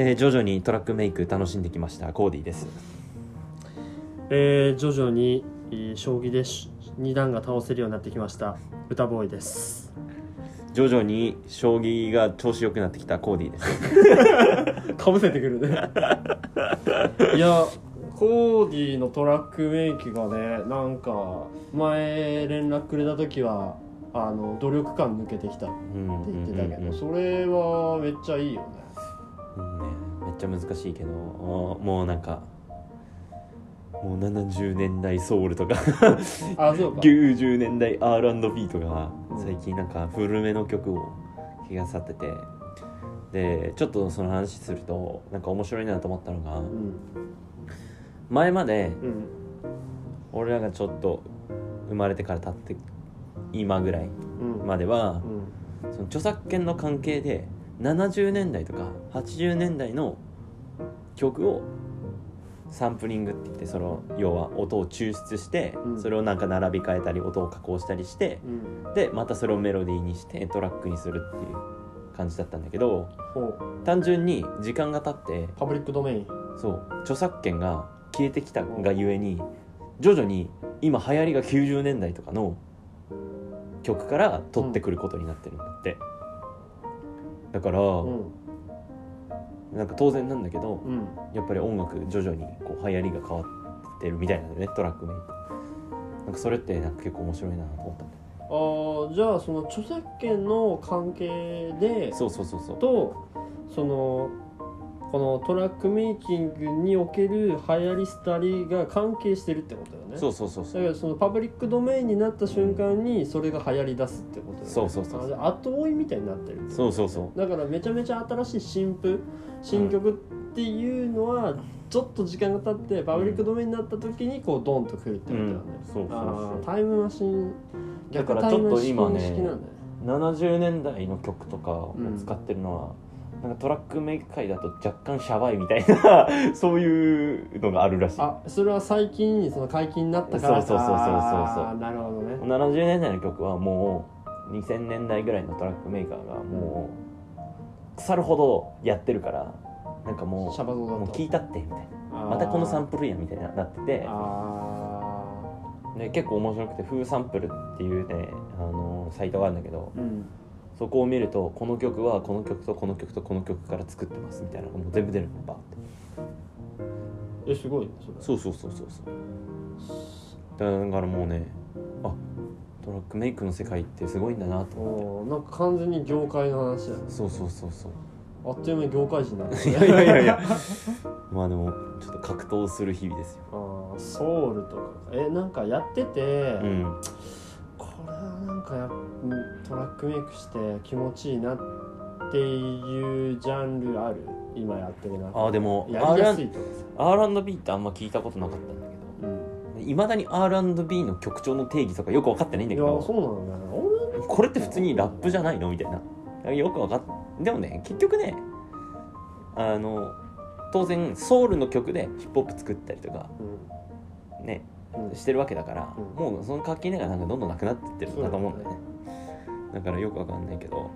えー徐々にトラックメイク楽しんできましたコーディです。えー徐々に、えー将棋でし二段が倒せるようになってきました歌ボーイです。徐々に将棋が調子良くなってきたコーディです。かぶせてくるね。いやコーディのトラックメイクがねなんか前連絡くれた時はあの努力感抜けてきたってうん言ってたけど、うんうんうん。それはめっちゃいいよねめっちゃ難しいけどおもうなんかもう70年代ソウルとか あそうか。90年代 R&B とかうん。最近なんか古めの曲を気がさってて。でちょっとその話するとなんか面白いなと思ったのがうん。前までうん。俺らがちょっと生まれてから経って今ぐらいうんまではうん。その著作権の関係で70年代とか80年代の曲をサンプリングって言ってその要は音を抽出して、うん。それをなんか並び替えたり音を加工したりしてうん。でまたそれをメロディーにしてトラックにするっていう感じだったんだけど単純に時間が経ってパブリックドメイン。そう著作権が消えてきたがゆえに徐々に今流行りが90年代とかの曲から取ってくることになってるんだって、だから、うん。なんか当然なんだけどうん。やっぱり音楽徐々にこう流行りが変わってるみたいなんだよねトラックメイク。なんかそれってなんか結構面白いなと思ったんあーじゃあその著作権の関係でそうそうそうそう。とそのこのトラックメイキングにおける流行り廃りが関係してるってことだよね。そうそうそうだからそのパブリックドメインになった瞬間にそれが流行り出すってことだよね。そうそうそう後追いみたいになってるってそうそうそうだからめちゃめちゃ新しい新譜新曲っていうのはちょっと時間が経ってパブリックドメインになった時にこうドンとくるってことだよね、うんそうそうそう。タイムマシンだからちょっと今ね逆タイムマシン式なんだね。70年代の曲とかを使ってるのは、なんかトラックメイク界だと若干シャバいみたいな そういうのがあるらしい。あそれは最近その解禁になったから。そうそうそうそうそうそう。なるほどね。70年代の曲はもう2000年代ぐらいのトラックメーカーがもう腐るほどやってるからなんかもシャバゾウだと。うもう聞いたってみたいな。またこのサンプルやみたいななってて。あで結構面白くて「フーサンプル」っていうねあのサイトがあるんだけどーうんそこを見るとこの曲はこの曲とこの曲とこの曲から作ってますみたいなのがもう全部出るのバーって。えすごいねそれ。そうそうそうそうそう。だからもうねあトラックメイクの世界ってすごいんだなと思って。なんか完全に業界の話だね。そうそうそうそう。あっという間に業界人になるいやいやいやいや。まあでもちょっと格闘する日々ですよ。あーソウルとか。えなんかやってて、うんなんかトラックメイクして気持ちいいなっていうジャンルある？今やってるなあでもやりやすいとかさ。R&B ってあんま聞いたことなかったんだけうん。どいまだに R&B の曲調の定義とかよく分かってないんだいやけどそうなんだよね。これって普通にラップじゃないの？みたいな。よく分かっでもね結局ねあの当然ソウルの曲でヒップホップ作ったりとか。うん、うん、してるわけだから、うん。もうその垣根がなんかどんどんなくなってってるんだと思うんだよね。だからよくわかんないけど。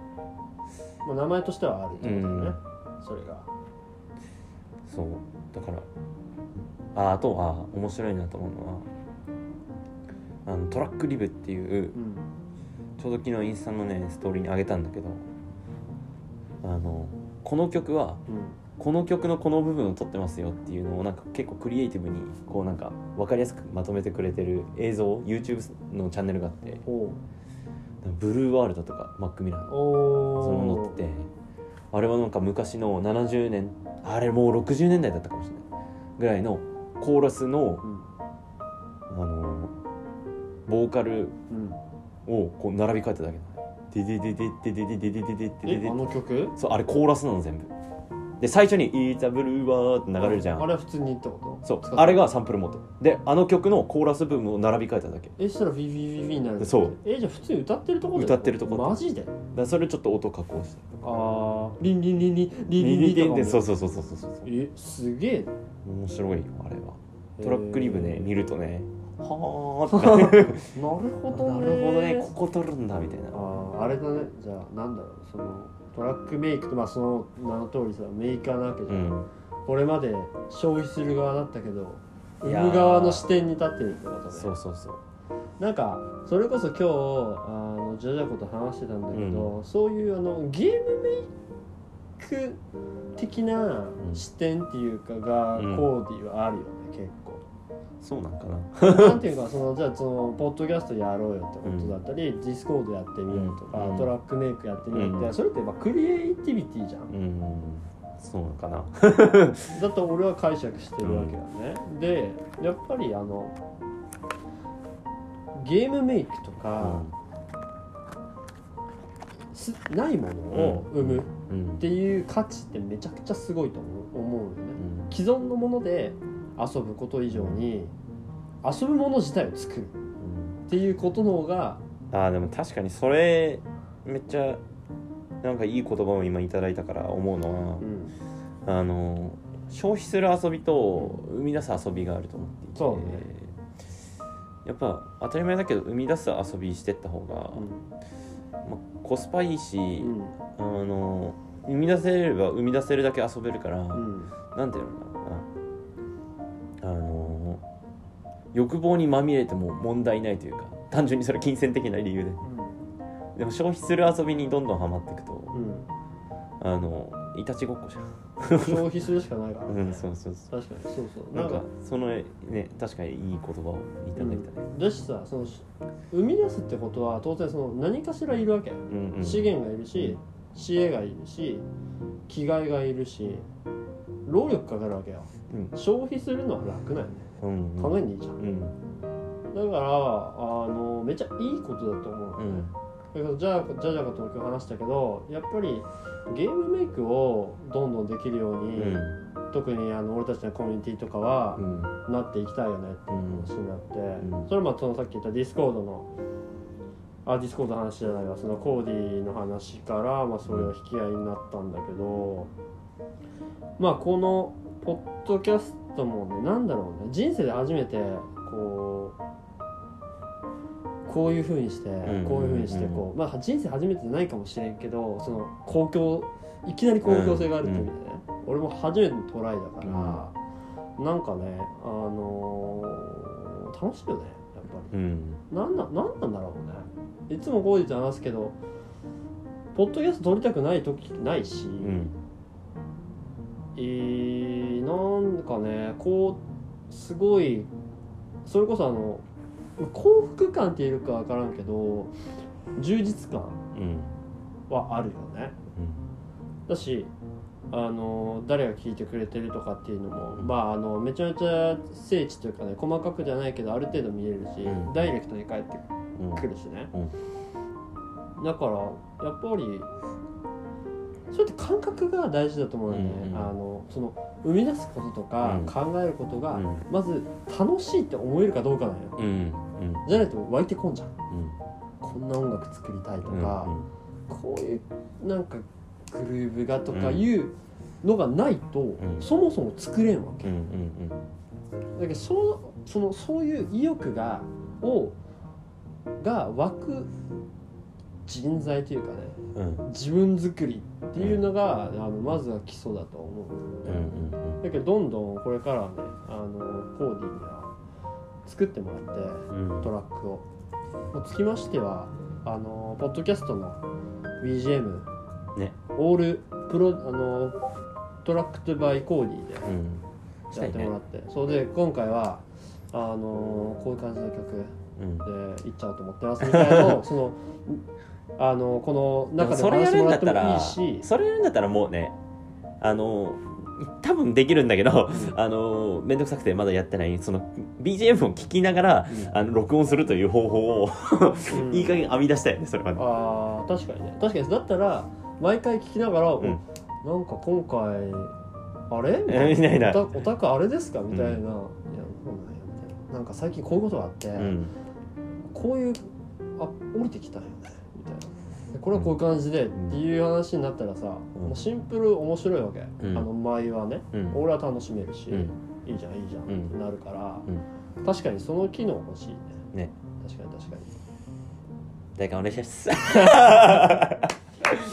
まあ、名前としてはあるってことだよね、それが。そう。だからああとは面白いなと思うのはあのトラックリブっていううん。ちょうど昨日インスタのねストーリーにあげたんだけどあのこの曲はうんこの曲のこの部分を撮ってますよっていうのをなんか結構クリエイティブにこうなんか分かりやすくまとめてくれてる映像 YouTube のチャンネルがあってブルーワールドとかマックミラーのおその載っててあれはなんか昔の70年あれもう60年代だったかもしれないぐらいのコーラスのうん。あのボーカルうん。をこう並び替えただけなのデデデデデデデデデデデデデデえあの曲そうあれコーラスなの全部で最初に「It's a blue world」って流れるじゃん。あれは普通にってこと？そう。あれがサンプル元であの曲のコーラス部分を並び替えただけ。えそしたらビビビビになるそう。えじゃあ普通に歌ってるところ歌ってるとこマジで？らそれちょっと音加工して。ああリンリンリンリンリンリンリンとかもでそうそうそうそうそうえすげえ面白いよあれはなトラックリブね見るとねはあってなるほどねなるほどねここ撮るんだみたいなあああれだねじゃあなんだろうそのトラックメイクってまあその名の通りさメーカーなわけじゃん、うん。これまで消費する側だったけど売る側の視点に立ってるってことね。そうそうそう。なんかそれこそ今日あのジャジャコと話してたんだけど、そういうあのゲームメイク的な視点っていうかが、うん。コーディはあるよね結構。そうなんかな。なんていうかそのじゃあそのポッドキャストやろうよってことだったり、ディスコードやってみようとか、うん。トラックメイクやってみようって、うん。それってやっぱクリエイティビティじゃん、うん。そうなのかな。だと俺は解釈してるわけだね、でやっぱりあのゲームメイクとか、すないものを生むっうん。ていう価値ってめちゃくちゃすごいと思う思うよね。うん。既存のもので遊ぶこと以上に遊ぶもの自体を作る。っていうことの方があーでも確かにそれめっちゃなんかいい言葉を今いただいたから思うのはう、ん。あの消費する遊びと生み出す遊びがあると思っていてそうね。やっぱ当たり前だけど生み出す遊びしてった方が、まあ、コスパいいし、うん。あの生み出せれば生み出せるだけ遊べるから、うん。なんていうのかな欲望にまみれても問題ないというか単純にそれ金銭的な理由で。でも消費する遊びにどんどんハマっていくとうん。あのいたちごっこじゃん。消費するしかないから、ね。うんそうそうそ確かにそうそう。うなんかそのね確かにいい言葉をいただいたね。だしさその生み出すってことは当然その何かしらいるわけ、うんうん。資源がいるし知恵がいるし気概がいるし労力かかるわけよ。うん。消費するのは楽なんよねうん。考えにいいじゃん。うん。だからあのめっちゃいいことだと思うのね、うん。だからじゃあじゃあじゃあかと今日話したけどやっぱりゲームメイクをどんどんできるように、うん。特にあの俺たちのコミュニティとかはうん。なっていきたいよねっていう話になって、うん。それもそのさっき言ったディスコードのあディスコードの話じゃないわ。そのコーディの話から、まあ、それを引き合いになったんだけどまあこのポッドキャストもね。なんだろうね。人生で初めてこうこういうふうにしてんこういうふうにしてこう、まあ人生初めてじゃないかもしれんけどその公共いきなり公共性があるって意味でね、俺も初めてのトライだから、なんかねあのー楽しいよねやっぱり。うん。なんだなんなんだろうね。いつも後日話すけどポッドキャスト撮りたくない時ないし、うんえーなんかねこうすごいそれこそあの幸福感って言えるか分からんけど充実感うんはあるよね。だしあの誰が聞いてくれてるとかっていうのも、まああのめちゃめちゃ精値というかね細かくじゃないけどある程度見えるし、うん。ダイレクトに返ってうんくるしね、うん。だからやっぱりそうやって感覚が大事だと思うよね、うんうん。あのその生み出すこととかうん。考えることが、うん。まず楽しいって思えるかどうかなんよ、うん。うん。じゃないと湧いてこんじゃん。うん。こんな音楽作りたいとうんか、こういうなんかグルーブがとかいうのがないと、ん。そもそも作れんわけ、うんうんだけどそのそのそういう意欲がをが湧く人材というかねうんうん自分作りっていうのが、あのまずは基礎だと思う、うんうんだけどどんどんこれからはねあのコーディには作ってもらってうん。トラックを。つきましてはあのポッドキャストの BGM ね。オールプロあのtrack two by コーディでうん。やってもらって、そうで今回はあのこういう感じの曲うん。で行っちゃおうと思ってますみたいなのをそのあのこの中でそれやるんだったらいいし。それやるんだったらもうねあの多分できるんだけど、あの面倒くさくてまだやってないその BGM を聞きながら、うん。あの録音するという方法を、うん。いい加減編み出したよねそれはね。あー確かにね。確かに。だったら毎回聞きながら、ん。なんか今回あれ？みみたいな。おたお宅あれですか？みたいな、うん。いやそうなんやみたいな。なんか最近こういうことがあって、うん。こういうあ降りてきたよこれはこういう感じでっていう話になったらさ、うん。もうシンプル面白いわけ、うん。あの舞はね、うん。俺は楽しめるし、うん。いいじゃんいいじゃん、うん。ってなるから、う確かにその機能欲しいね。ね。確かに確かに。誰かお願いします。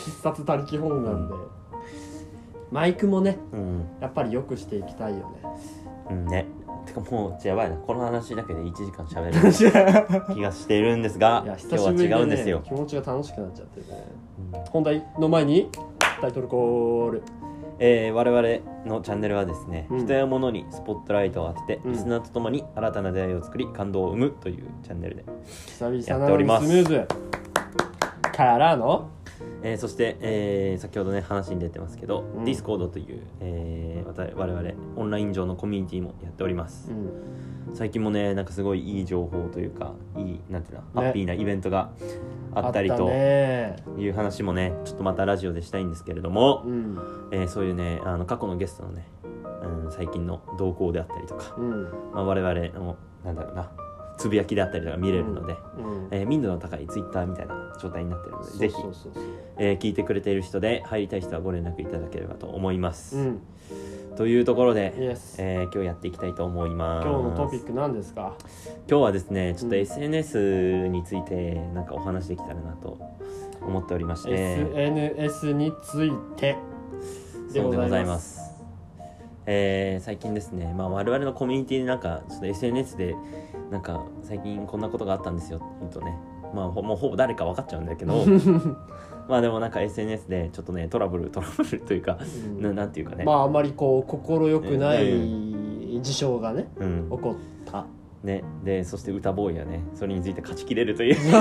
必冊他力本願で、マイクもねうん。やっぱり良くしていきたいよね。うんねてかもうやばいな。この話だけで1時間喋る 気がしているんですがいや今日は久しぶりで、ね、違うんですよ、気持ちが楽しくなっちゃってね。うん。本題の前にタイトルコール。えー我々のチャンネルはですね、うん。人や物にスポットライトを当てて、うん。リスナーとともに新たな出会いを作り感動を生むというチャンネルで、久々やっております。スムーズ。からのえーそして、えー先ほどね話に出てますけど、うん。Discord という、えー我々オンライン上のコミュニティもやっております、うん。最近もねなんかすごいいい情報というかいいなんていうの、ね。ハッピーなイベントがあったりあとね。いう話もねちょっとまたラジオでしたいんですけれども、うん。えーそういうねあの過去のゲストのね、うん、最近の動向であったりとか、うん。まあ、我々のなんだろうなつぶやきであったりとか見れるので、うん。えー民度の高いツイッターみたいな状態になってるのでぜひえー聞いてくれている人で入りたい人はご連絡いただければと思います、うん。というところで、えー今日やっていきたいと思います。今日のトピック何ですか？今日はですねちょっとうん。SNS についてなんかお話できたらなと思っておりまして、SNS についてでございますえー最近ですね、まあ、我々のコミュニティでなんかちょっと SNS でなんか最近こんなことがあったんですよって言うとね。まあほもうほぼ誰か分かっちゃうんだけど まあでもなんか SNS でちょっとねトラブルトラブルというか、うん。ななんていうかね、まああまりこう心よくなうい事象がねうん。起こったね、でそして歌ボーイはねそれについて勝ちきれるという。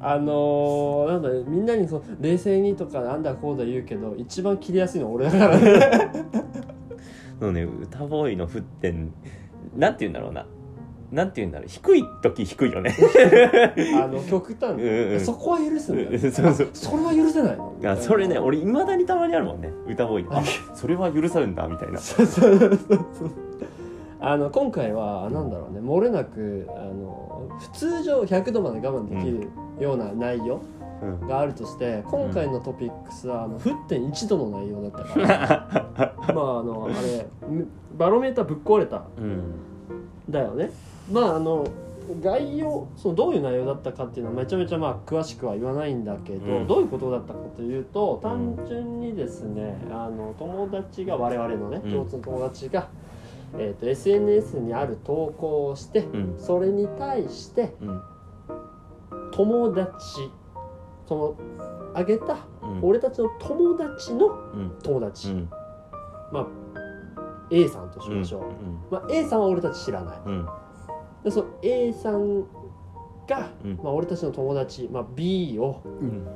あのー、なんだねみんなにそう冷静にとかなんだこうだ言うけど一番切りやすいのは俺だからね。そのね歌ボーイの沸点なんて言うんだろうな。なんて言うんだろう。低い時低いよね。あの極端うんうんそこは許すんだよ。うんそうそう。それは許せないの。あそれね俺いまだにたまにあるもんね。歌ボーイ。あそれは許さるんだみたいな。そうそうそうそうあの今回はなんだろうね。漏れなくあの普通上100度まで我慢できるような内容うん。があるとして今回のトピックスはあの沸点1度の内容だったから。まああのあれバロメーターぶっ壊れた。うんだよね。まああの概要そのどういう内容だったかっていうのはめちゃめちゃまあ詳しくは言わないんだけど、うん。どういうことだったかというと単純にですねあの友達が我々のねうん。共通の友達が、えー、と SNS にある投稿をしてうん。それに対してうん。友達そのあげたうん。俺たちの友達のうん。友達、うん。まあ A さんとしましょう、まあ、A さんは俺たち知らない。でその A さんが、うん。まあ、俺たちの友達、まあ、B をうん。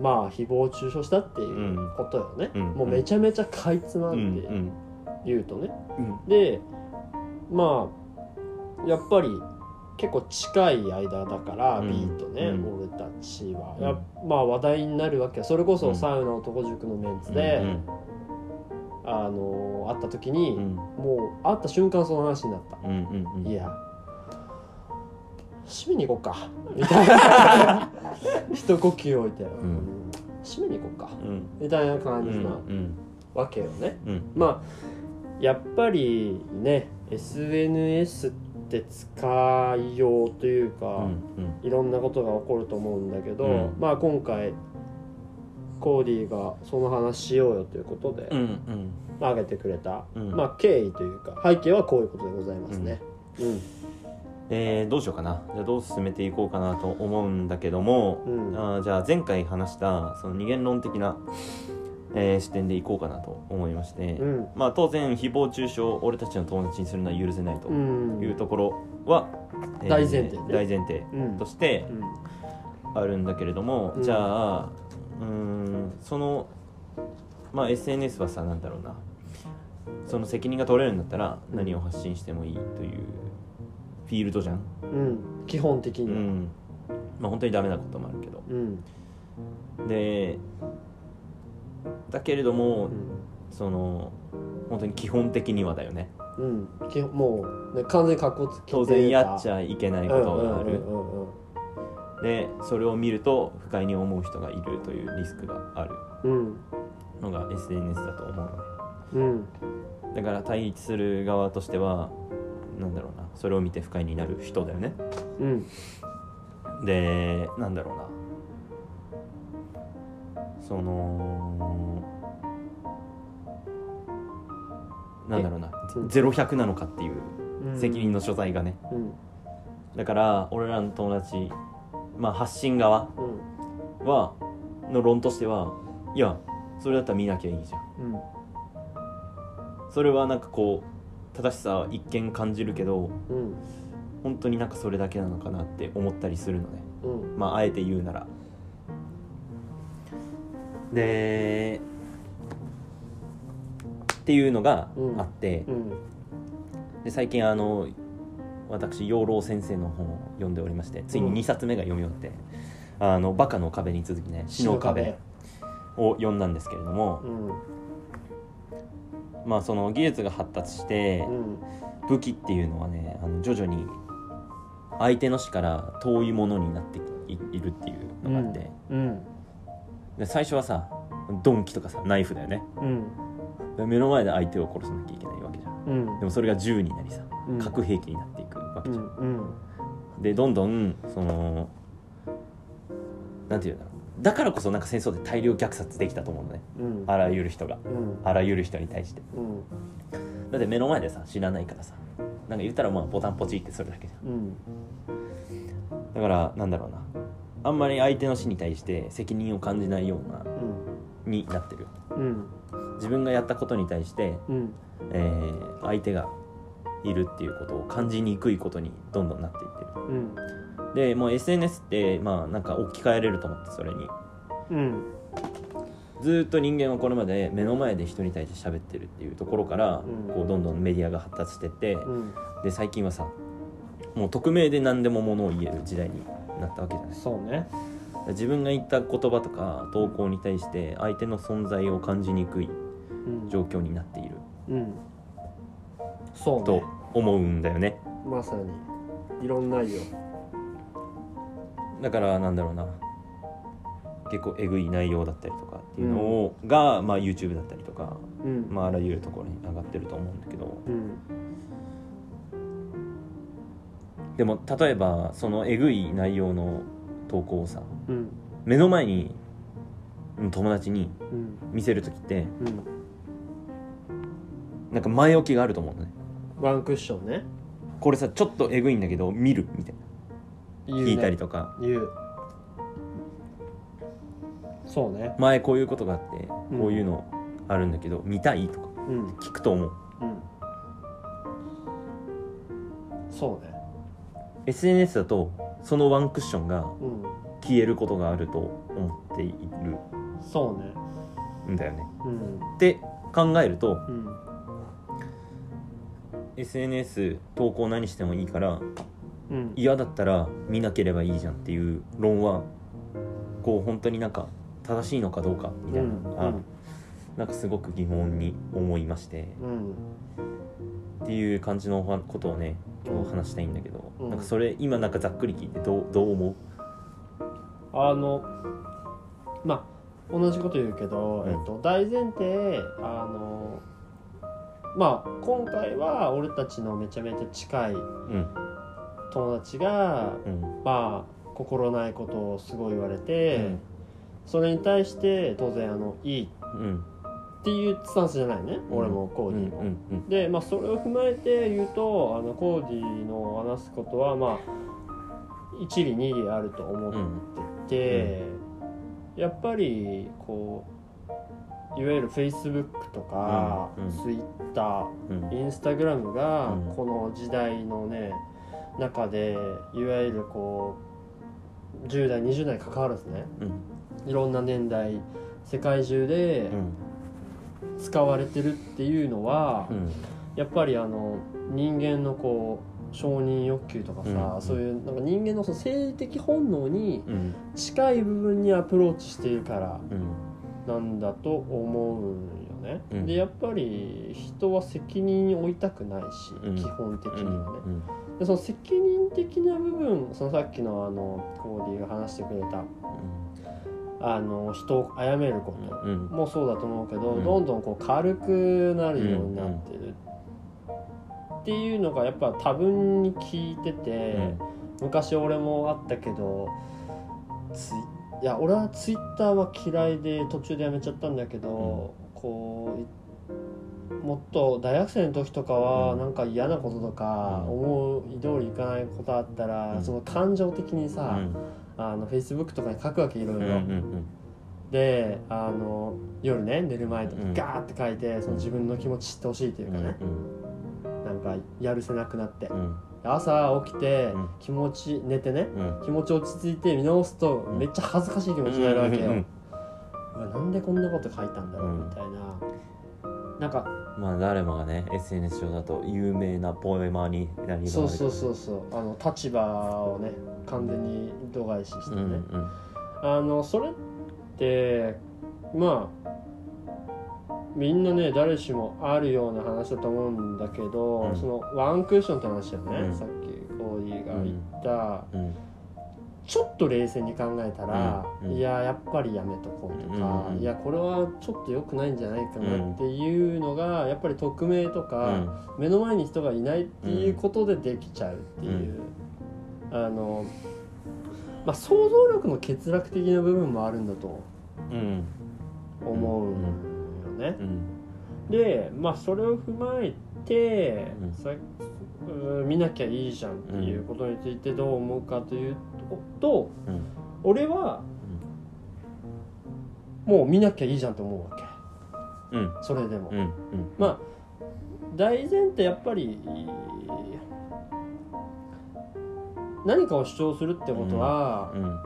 まあ誹謗中傷したっていうことよね、うん。もうめちゃめちゃかいつまうん。んでうん言うとね、うん。でまあやっぱり結構近い間だから、うん。B とね、うん。俺たちは、うん。やまあ話題になるわけそれこうん。そサウナ男塾のメンツで、あの会った時に、うん。もう会った瞬間その話になった、うんうんうん。いや締めに行こうか。みたいな。一呼吸置いて、ん。締めに行こうか。うん。みたいな感うんじなうん。わけよね、うん。まあやっぱりね SNS って使いようというか、うんいろんなことが起こると思うんだけど、うん。まあ今回コーディがその話しようよということでうんうん。挙げてくれた、うん。まあ経緯というか背景はこういうことでございますね。うん。えーどうしようかな。じゃあどう進めていこうかなと思うんだけども、うん。あーじゃあ前回話したその二元論的な、えー視点でいこうかなと思いまして、うん。まあ当然誹謗中傷を俺たちの友達にするのは許せないとうん。いうところは、えー大前提ね。大前提うん。としてうん。あるんだけれども、うん。じゃあうーんそのまあ SNS はさなんだろうな。その責任が取れるんだったら何を発信してもいいというフィールドじゃん、うん。基本的には、うん。まあ本当にダメなこともあるけど。うん。でだけれども、うん。その本当に基本的にはだよね。うん、基本もう、ね、完全に格好つけて当然やっちゃいけないことがある、でそれを見ると不快に思う人がいるというリスクがある。うん。のが SNS だと思うのうん。でだから対立する側としてはなんだろうな。それを見て不快になる人だよね。うん。でなんだろうなそのなんだろうなうんゼロ百なのかっていううん。責任の所在がね。うん。だから俺らの友達まあ発信側うん。はの論としてはいやそれだったら見なきゃいいじゃん。うん。それはなんかこう正しさは一見感じるけどうん。本当になんかそれだけなのかなって思ったりするのね。うん。まああえて言うならでっていうのがあって、うん。で最近あの私養老先生の本を読んでおりましてついに2冊目が読み終わって「あのバカの壁」に続きね「死の壁」を読んだんですけれどもうん。まあその技術が発達してうん。武器っていうのはねあの徐々に相手の死から遠いものになっていいるっていうのがあって、うんで最初はさ鈍器とかさナイフだよね。うん。で目の前で相手を殺さなきゃいけないわけじゃん。うん。でもそれが銃になりさうん。核兵器になっていくわけうじゃん、んうん。でどんどんそのなんていうんだろうだからこそなんか戦争で大量虐殺できたと思うのね。うん。あらゆる人が。うん。あらゆる人に対して。うん。だって目の前でさ知らないからさ。なんか言ったらまあボタンポチってそれだけじゃん。うん。だからなんだろうなあんまり相手の死に対して責任を感じないようなになってる。うん。自分がやったことに対して、うん。えー相手がいるっていうことを感じにくいことにどんどんなっていってる。うん。でもう SNS ってまあなんか置き換えれると思ってそれに。うん。ずーっと人間はこれまで目の前で人に対して喋ってるっていうところから、うん。こうどんどんメディアが発達してって、うん。で最近はさもう匿名で何でもものを言える時代になったわけじゃない。そうね。自分が言った言葉とか投稿に対して相手の存在を感じにくいうん。状況になっている。うん。そうとね思うんだよね。まさに。いろんなよ。だからなんだろうな。結構えぐい内容だったりとかっていうのを、が、まあ、YouTube だったりとか、うん。まあ、あらゆるところに上がってると思うんだけど。うんでも例えばそのえぐい内容の投稿をさうん。目の前にうん友達にうん。見せる時ってうん。なんか前置きがあると思うのね。ワンクッションね。これさちょっとえぐいんだけど見るみたいな。ね。聞いたりとか。言う。そうね。前こういうことがあってうん。こういうのあるんだけど見たいとかうん。聞くと思う。うん。そうね SNS だとそのワンクッションがうん消えることがあると思っている。そうね。ん。だよね。うんって考えるとうん。SNS 投稿何してもいいからうん。嫌だったら見なければいいじゃんっていう論はこう本当になんか正しいのかどうかみたいなのが、なんかすごく疑問に思いまして。うん。っていう感じのことをね今日話したいんだけど、うん。なんかそれ今なんかざっくり聞いてどうどう思う？あのまあ同じこと言うけど、うん。えっと、大前提あのまあ今回は俺たちのめちゃめちゃ近いうん。友達がうん。まあ心ないことをすごい言われて、うん。それに対して当然あのいいうんっていうスタンスじゃないね、俺もコーディも。うんうんで、まあ、それを踏まえて言うとあのコーディの話すことはまあ一理二理あると思ってて、やっぱりこういわゆるフェイスブックとか、うんうん。ツイッタうんうん。ーインスタグラムがうん。この時代のね中でいわゆるこう10代20代に関わらずねうん。いろんな年代世界中でうん使われてるっていうのは、うん。やっぱりあの人間のこう承認欲求とかさ、うん。そういうなんか人間のその生理的本能にうん。近い部分にアプローチしているからうん。なんだと思うよね。うん。でやっぱり人は責任を負いたくないし、うん。基本的にうん。はね。でその責任的な部分そのさっきのあのコーディが話してくれたあの人を殺めること、うんもそうだと思うけど、うん。どんどんこう軽くなるようになってる、っていうのがやっぱ多分に聞いてて、昔俺もあったけどツイッいや俺はツイッターは嫌いで途中でやめちゃったんだけど、こういもっと大学生の時とかはうん。なんか嫌なこととか、うん。思い通りいかないことあったら、うん。その感情的にうさ、んあの Facebook とかに書くわけいろいろ、うんうんであの夜ね寝る前とかうん。ガーって書いてその自分の気持ち知ってほしいといううんかね、なんかやるせなくなって。うん。朝起きてうん。気持ち寝てねうん。気持ち落ち着いて見直すとん。めっちゃ恥ずかしい気持ちになるわけよ、うんなんでこんなこと書いたんだろううんみたいな、なんかまあ誰もがね SNS 上だと有名なポエマーになりがそうそうそうそう。あの立場をね完全に度外視してね、うんうん。あのそれってまあみんなね誰しもあるような話だと思うんだけど、うん。そのワンクッションって話だよね、うん。さっきコーディが言った、うんちょっと冷静に考えたら、うんうん。いややっぱりやめとこうとか、うんいやこれはちょっと良くないんじゃないかなっていうのがやっぱり匿名とか、うん。目の前に人がいないっていうことでできちゃうっていう、あのまあ想像力の欠落的な部分もあるんだとうん。思うよね。うん。でまあそれを踏まえて、うん。さうん見なきゃいいじゃんっていうことについてどう思うかというと、うん俺はもう見なきゃいいじゃんと思うわけ。うんそれでも、うんうんまあ大前提やっぱり何かを主張するってことは、うん。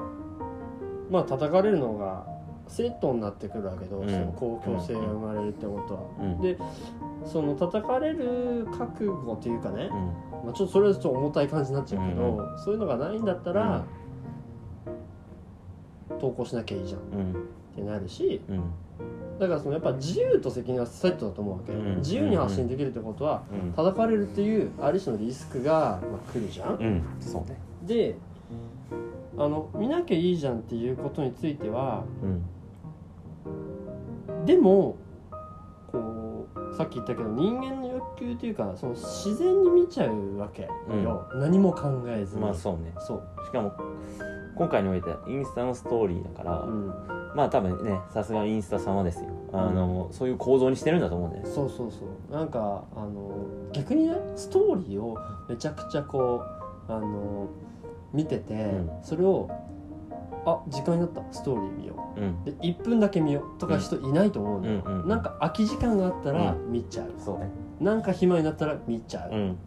まあ叩かれるのがセットになってくるわけど、うんその公共性が生まれるってことは、うん。でその叩かれる覚悟というかね、うん。まあ、ちょっとそれはちょっと重たい感じになっちゃうけど、そういうのがないんだったら、投稿しなきゃいいじゃん。っうん。てなるしうん。だからそのやっぱ自由と責任はセットだと思うわけ、うん。自由に発信できるってことはうん。叩かれるっていうある種のリスクが、まあ、来るじゃん、ね。であの見なきゃいいじゃんっていうことについてはうんでもこうさっき言ったけど人間の欲求というかその自然に見ちゃうわけよ、何も考えずに、まあそうね。そう、しかも今回においてはインスタのストーリーだから、うん、まあ多分ねさすがインスタ様ですよ。あの、そういう構造にしてるんだと思うんだよね。そうそうそう。なんかあの逆にねストーリーをめちゃくちゃこうあの見てて、ん。それをあ時間になった。ストーリー見よう。ん。うで1分だけ見ようとか人いないと思うのよ、うんうんなんか空き時間があったら見ちゃう、そうね。なんか暇になったら見ちゃう、っうん。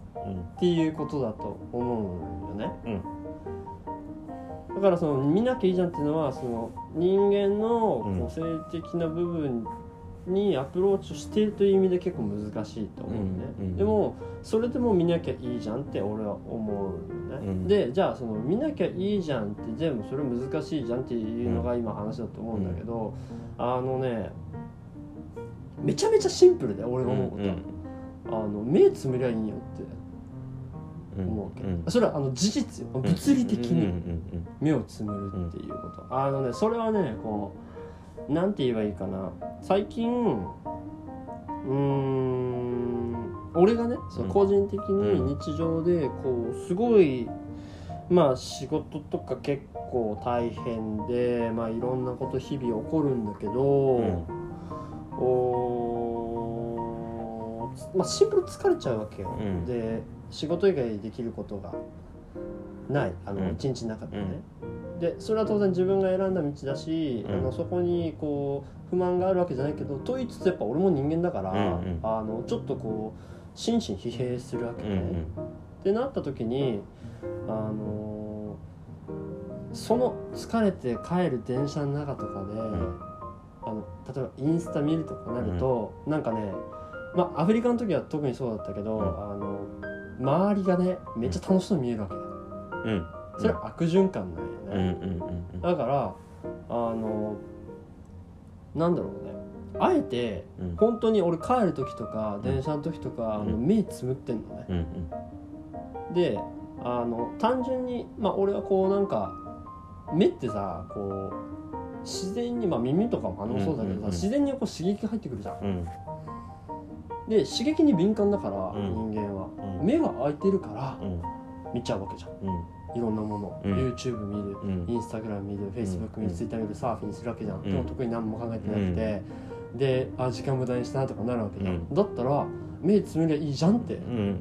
ていうことだと思うよね。うん。だからその見なきゃいいじゃんっていうのはその人間のうん。個性的な部分にアプローチをしているという意味で結構難しいと思うね、うんうんでもそれでも見なきゃいいじゃんって俺は思うのね、うんでじゃあその見なきゃいいじゃんって全部それ難しいじゃんっていうのが今話だと思うんだけど、あのねめちゃめちゃシンプルで俺が思うこと。は、あの目つむりゃいいよって。うん思うわけ、うんそれはあの事実よ。物理的に、目をつむるっていうこと、あのねそれはねこうなんて言えばいいかな。最近うーん俺がねそううん。個人的に日常でこうすごいまあ仕事とか結構大変でまあいろんなこと日々起こるんだけど、うん。おーまあシンプル疲れちゃうわけよ、うん。で仕事以外できることがない。あうん。の一日の中でね、でそれは当然自分が選んだ道だし、うん。あのそこにこう不満があるわけじゃないけどと言いつつやっぱ俺も人間だから、うんうん。あのちょっとこう心身疲弊するわけね、うんうん。ってなった時にあのその疲れて帰る電車の中とかで、あの例えばインスタ見るとかなると、なんかねまあアフリカの時は特にそうだったけど、うん。あの周りがねめっちゃ楽しそうに見えるわけよ、うんそれは悪循環なんよね、だからあのなんだろうね。あえてうん。本当に俺帰る時とか電車の時とか、あのうん。目つむってんのね、うんうん。であの単純にまあ俺はこうなんか目ってさこう自然にまあ耳とかもあのそうだけどさ、うんうんうん。自然にこう刺激が入ってくるじゃん。うん。で刺激に敏感だから、うん。人間は、うん。目が開いてるからうん。見ちゃうわけじゃんいろんなもの、うん。YouTube 見るうん。インスタグラム見る Facebook 見る、うん。Twitter 見るサーフィンするわけじゃん、ん。でも特に何も考えてなくて、であ時間無駄にしたなとかなるわけじゃん、うん。だったら目つむりゃいいじゃんってうん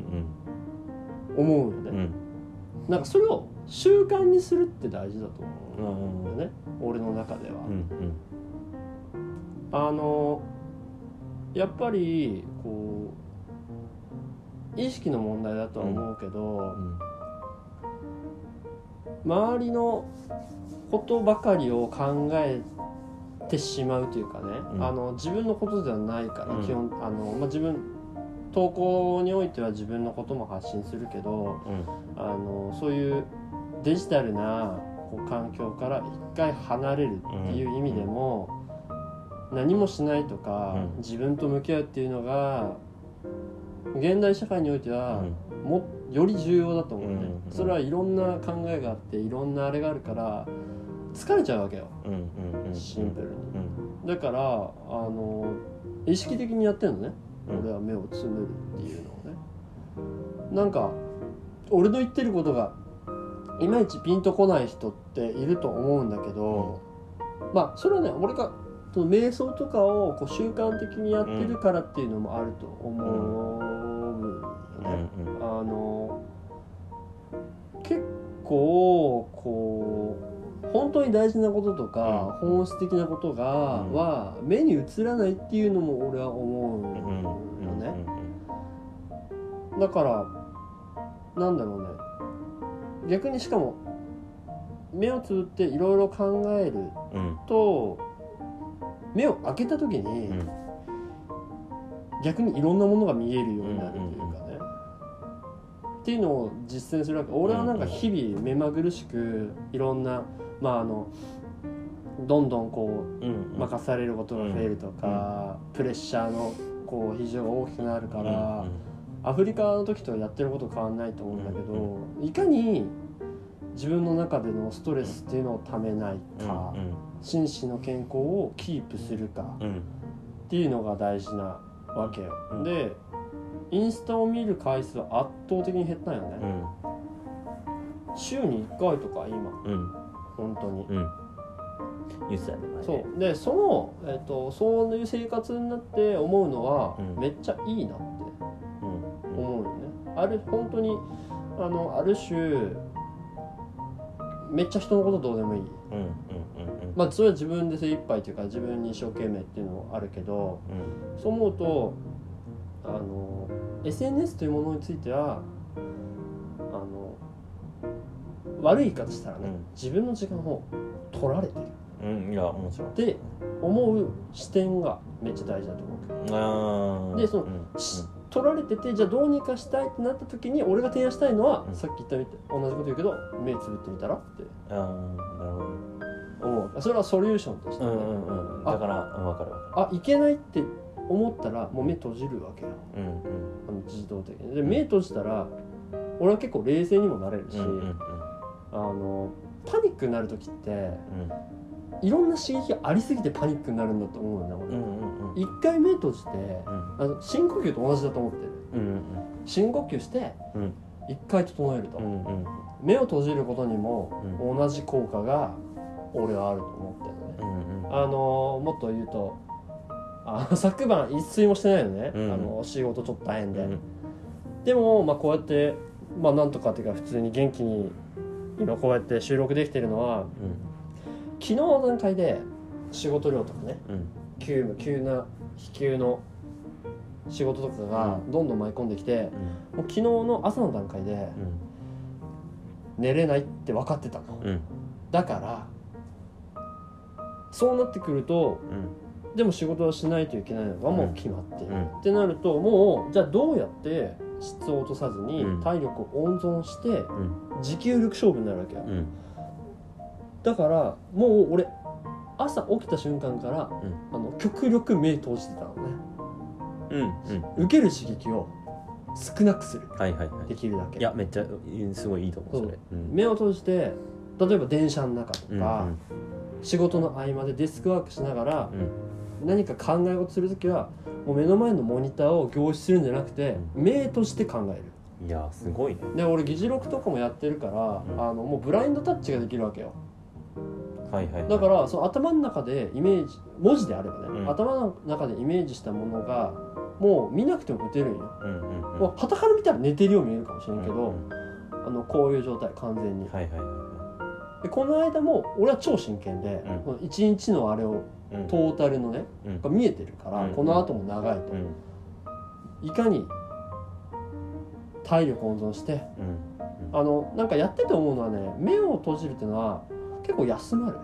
思うよね、なんかそれを習慣にするって大事だとうん思うんだよね、俺の中では、うんあのやっぱりこう意識の問題だとは思うけど、うん周りのことばかりを考えてしまうというかね、うん。あの自分のことではないから、うん。基本あの、まあ、自分投稿においては自分のことも発信するけどうん。あのそういうデジタルな環境から一回離れるっていう意味でも、何もしないとか、うん。自分と向き合うっていうのが現代社会においては、もより重要だと思うんで、うん。それはいろんな考えがあっていろんなあれがあるから疲れちゃうわけよ。うんうんうんシンプルに。うん。だからあの意識的にやってんのね、うん。俺は目をつむるっていうのをね。なんか俺の言ってることがいまいちピンとこない人っていると思うんだけど、まあそれはね俺が瞑想とかをこう習慣的にやってるからっていうのもあると思うよね、うんあの結構こう本当に大事なこととか、うん。本質的なことが、うん。は目に映らないっていうのも俺は思ううんうんよね、だからなんだろうね。逆にしかも目をつぶっていろいろ考えるうん。と目を開けた時に、うん。逆にいろんなものが見えるようになる。というっていうのを実践するわけ。俺はなんか日々目まぐるしくいろんなまああのどんどんこううん任されることが増えるとか、プレッシャーのこう比重が大きくなるから、アフリカの時とやってること変わんないと思うんだけど、いかに自分の中でのストレスっていうのをためないか、心身の健康をキープするかっていうのが大事なわけよ、うん。でインスタを見る回数は圧倒的に減ったんよね、うん。週に1回とか今。うん。本当に、うん。言ってたね前。ねそう。でその、えっとそういう生活になって思うのは、うん。めっちゃいいなってうん。思うよね、ある本当にあのある種めっちゃ人のことどうでもいい。うんうんうんうん。まあそれは自分で精一杯というか自分に一生懸命っていうのもあるけどそう思うとあの SNS というものについてはあの悪い言い方したらね、うん。自分の時間を取られてる。うんうんいやもちろん。って思う視点がめっちゃ大事だと思うでそのうんし取られててじゃあどうにかしたいってなった時に俺が提案したいのは、うん。さっき言ったみたい同じこと言うけど目つぶってみたらって。あーなるほど。思う。それはソリューションとしてね、うんうんうん。あだからうんわかるわかあいけないって思ったらもう目閉じるわけよ。るうんうん。あの自動的に。で目閉じたら俺は結構冷静にもなれるし、うんうんあのパニックになる時ってうん。いろんな刺激がありすぎてパニックになるんだと思うんだ俺、うんうんうん。一回目閉じてうん。あの深呼吸と同じだと思ってる。うん。深呼吸してうん。一回整えると、うんうん。目を閉じることにもうん。同じ効果が俺はあると思ってるのね、うんうん。あのもっと言うとあ昨晩一睡もしてないのね、うん。あの仕事ちょっと大変で、うん。でも、まあ、こうやってまあなんとかっていうか普通に元気に今こうやって収録できてるのは昨日の段階で仕事量とかねうん。急務急な飛球の仕事とかがどんどん舞い込んできて、もう昨日の朝の段階で寝れないって分かってたの。うんうん。だからそうなってくるとうんでも仕事はしないといけないのがもう決まってうん。ってなるともうじゃあどうやって質を落とさずにうん。体力を温存してうん。持久力勝負になるわけよ。うん。だからもう俺朝起きた瞬間から、ん。あの極力目閉じてたのね。うんうん。受ける刺激を少なくする。はいはいはい。できるだけ。いやめっちゃすごいいいと思うそれ。うん。目を閉じて例えば電車の中とうんか、仕事の合間でデスクワークしながらうん何か考え事する時はもう目の前のモニターを凝視するんじゃなくて、目閉じて考える。いやすごいね。で俺議事録とかもやってるから、うん。あのもうブラインドタッチができるわけよ。はいはいはい。だからその頭の中でイメージ文字であればね、うん。頭の中でイメージしたものがもう見なくても打てるんよ、うんうんうん。もう傍から見たら寝てるように見えるかもしれんけど、うんうんあのこういう状態完全に。はいはいはでこの間も俺は超真剣で、一日のあれをトータルのねうん。が見えてるから、うん。この後も長いと、うん。いかに体力温存してうん。あのなんかやってて思うのはね目を閉じるっていうのは結構休まる、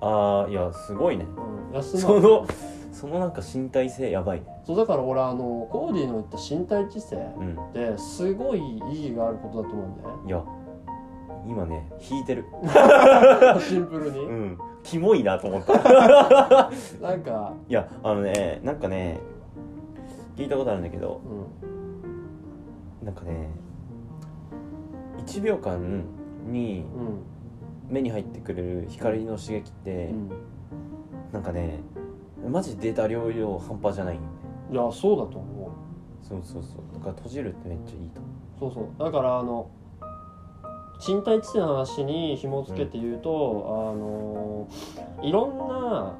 ああいやすごいね。うん、休まる。そのそのなんか身体性やばいね。そうだから俺あのコーディの言った身体知性うん。ってすごい意義があることだと思うんだよね。いや今ね引いてる。シンプルに、うん。キモいなと思った。なんか、いやあのねなんかね聞いたことあるんだけどうん。なんかね1秒間にうん。目に入ってくる光の刺激って、うん。なんかねマジデータ容量半端じゃないんよねいやそうだと思そうそうそう。だから閉じるってめっちゃいいと思う。そうそう。だからあの身体知性の話に紐付けて言うと、あのいろんな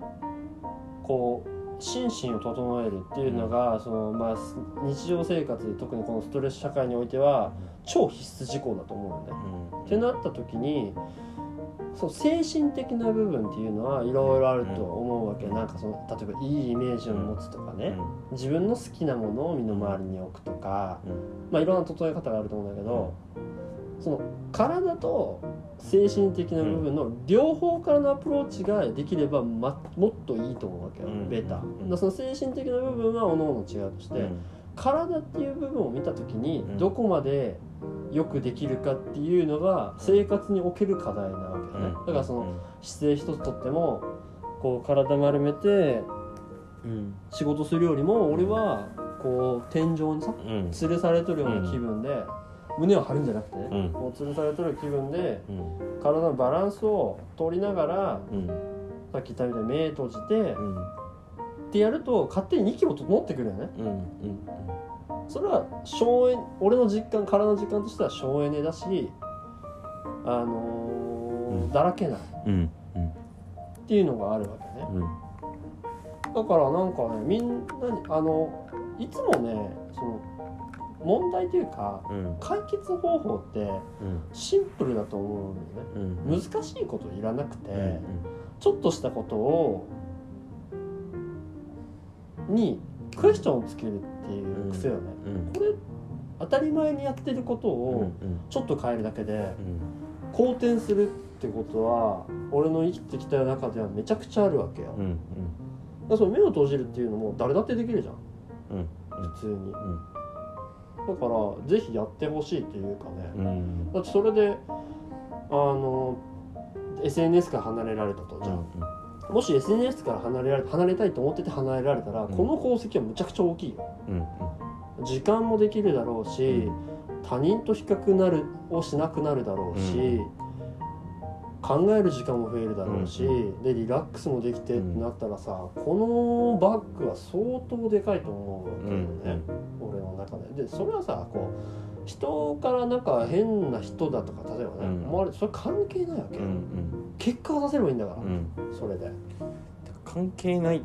こう心身を整えるっていうのが、そのまあ、日常生活特にこのストレス社会においては超必須事項だと思うんだよね。う、うん、ってなった時にそう精神的な部分っていうのはいろいろあると思うわけ、うん。なんかその例えばいいイメージを持つとかね、自分の好きなものを身の回りに置くとか、うん。うん。まあ、いろんな整え方があると思うんだけど、その体と精神的な部分の両方からのアプローチができれば、ま、もっといいと思うわけよ、うん。ベータ、うその精神的な部分はおのおの違うとして、うん。体っていう部分を見た時にうん。どこまでよくできるかっていうのが生活における課題なわけよね、だからその姿勢一つとってもこう体丸めてうん。仕事するよりも俺はこう天井にさうん。吊るされとるような気分で、胸を張るんじゃなくてね、うん。こう吊るされとる気分でうん。体のバランスを取りながらうん。さっき言ったみたいに目閉じてうん。ってやると勝手に2キロ整ってくるよね。うん。うん。それは省エネ俺の実感体の実感としては省エネだしあのーうん。だらけない。うん。うん。っていうのがあるわけね。うん。だからなんかねみんなにあのいつもねその問題というかうん。解決方法ってうん。シンプルだと思うんだよね。うん。難しいこといらなくて、うんちょっとしたことをにクエスチョンをつけるっていう癖よね、うん。これ当たり前にやってることうんをうん。ちょっと変えるだけでうん。好転するってことは俺の生きてきた中ではめちゃくちゃあるわけよ、だかうん。らその目を閉じるっていうのも誰だってできるじゃん。うん。普通に。うんだからぜひやってほしいというかね、うん。だってそれであの SNS から離れられたとじゃあ、もし SNS から離れられ離れたいと思ってて離れられたら、ん。この功績はむちゃくちゃ大きいよ。うん。時間もできるだろうし、うん。他人と比較なるをしなくなるだろうし、うん考える時間も増えるだろうし、うでリラックスもできてってなったらさ、このバッグは相当でかいと思うわけよね、俺の中で。でそれはさこう人からなんか変な人だとか例えばね、うん。思われてそれ関係ないわけ。よ、うん。結果を出せればいいんだから、うん。それで。関係ないっ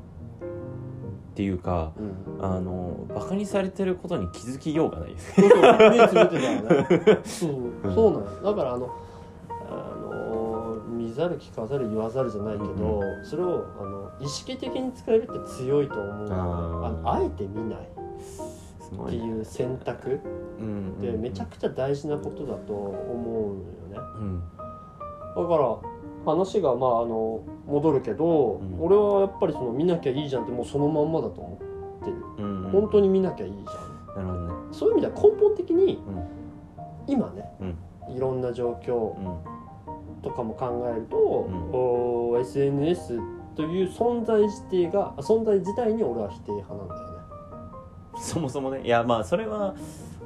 ていうかうん。あのバカにされてることに気づきようがないですそうそう。ね。そう。なの。よだからあの見ざる聞かざる言わざるじゃないけど、それをあの意識的に使えるって強いと思うあー。あのあえて見ない。っていう選択。うんってめちゃくちゃ大事なことだと思うのよね。うん。だから話がまああの戻るけど、うん。俺はやっぱりその見なきゃいいじゃんってもうそのまんまだと思ってる、うん本当に見なきゃいいじゃん。なるほどね。そういう意味では根本的にうん。今ね、いろんな状況うんとかも考えると、ん。お SNS という存在自体が存在自体に俺は否定派なんだよね。そもそもね。いやまあそれは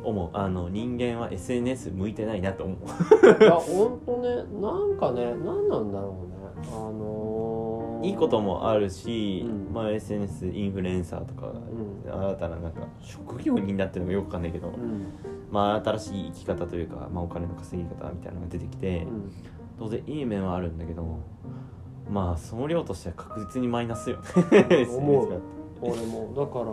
思う。あの人間は SNS 向いてないなと思う。いや本当ね。なんかね何なんだろうね。あのいいこともあるし、うん。まあ、SNS インフルエンサーとか、うん。新たななんか職業になってるのかよくわかんないけど、うん。まあ新しい生き方というか、まあ、お金の稼ぎ方みたいなのが出てきて、うん当然いい面はあるんだけどまあその量としては確実にマイナスよ思う。俺も。だからあ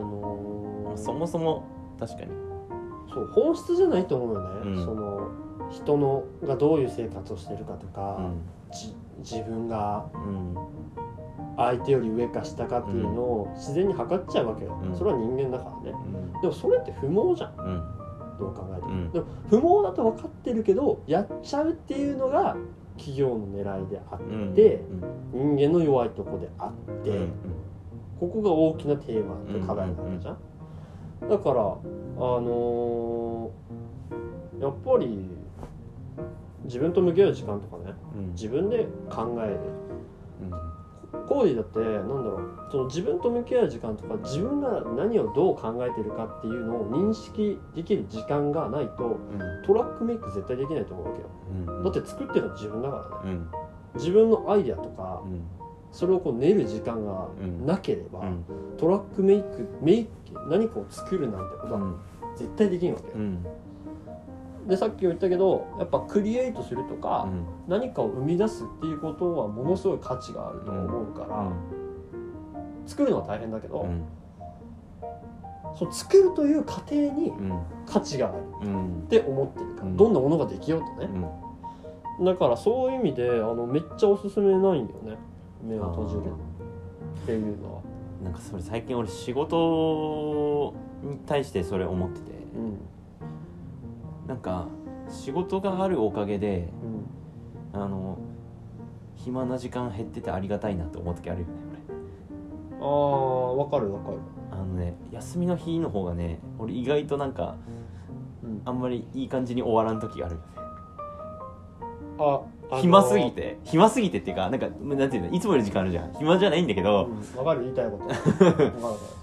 のーそもそも確かに。そう本質じゃないと思うよね、うん。その人のがどういう生活をしてるかとうか、ん。じ自分がうん。相手より上か下かっていうのを自然に測っちゃうわけよ、うん。それは人間だからね。うん。でもそれって不毛じゃんうんどう考えても、うん。でも不毛だと分かってるけどやっちゃうっていうのが企業の狙いであって、うん。人間の弱いとこであって、うんここが大きなテーマで課題なんだじゃん、だからあのーやっぱり自分と向き合う時間とかねうん。自分で考える。うんコーディだってなんだろうその自分と向き合う時間とか自分が何をどう考えてるかっていうのを認識できる時間がないとトラックメイク絶対できないと思うわけよ。うん。だって作ってるのは自分だからね。うん。自分のアイデアとかうん。それをこう練る時間がなければ、うん。トラックメイクメイク何かを作るなんてことは絶対できんわけよ、うんでさっきも言ったけどやっぱクリエイトするとか、うん。何かを生み出すっていうことはものすごい価値があると思うから、作るのは大変だけど、うん。その作るという過程にうん。価値があるうん。って思ってるから、うん。どんなものができようとね、だからそういう意味であのめっちゃおすすめないんだよね。目を閉じるっていうのは。なんかそれ最近俺仕事に対してそれ思ってて。うんなんか仕事があるおかげでうんあの暇な時間減っててありがたいなって思う時あるよねああわかるわかる、俺あのね休みの日の方がね俺意外となんかうん、あんまりいい感じに終わらん時があるよね。あ暇すぎて暇すぎてっていうかなんかなんていうのいつもより時間あるじゃん。暇じゃないんだけど、うんわかる言いたいこと。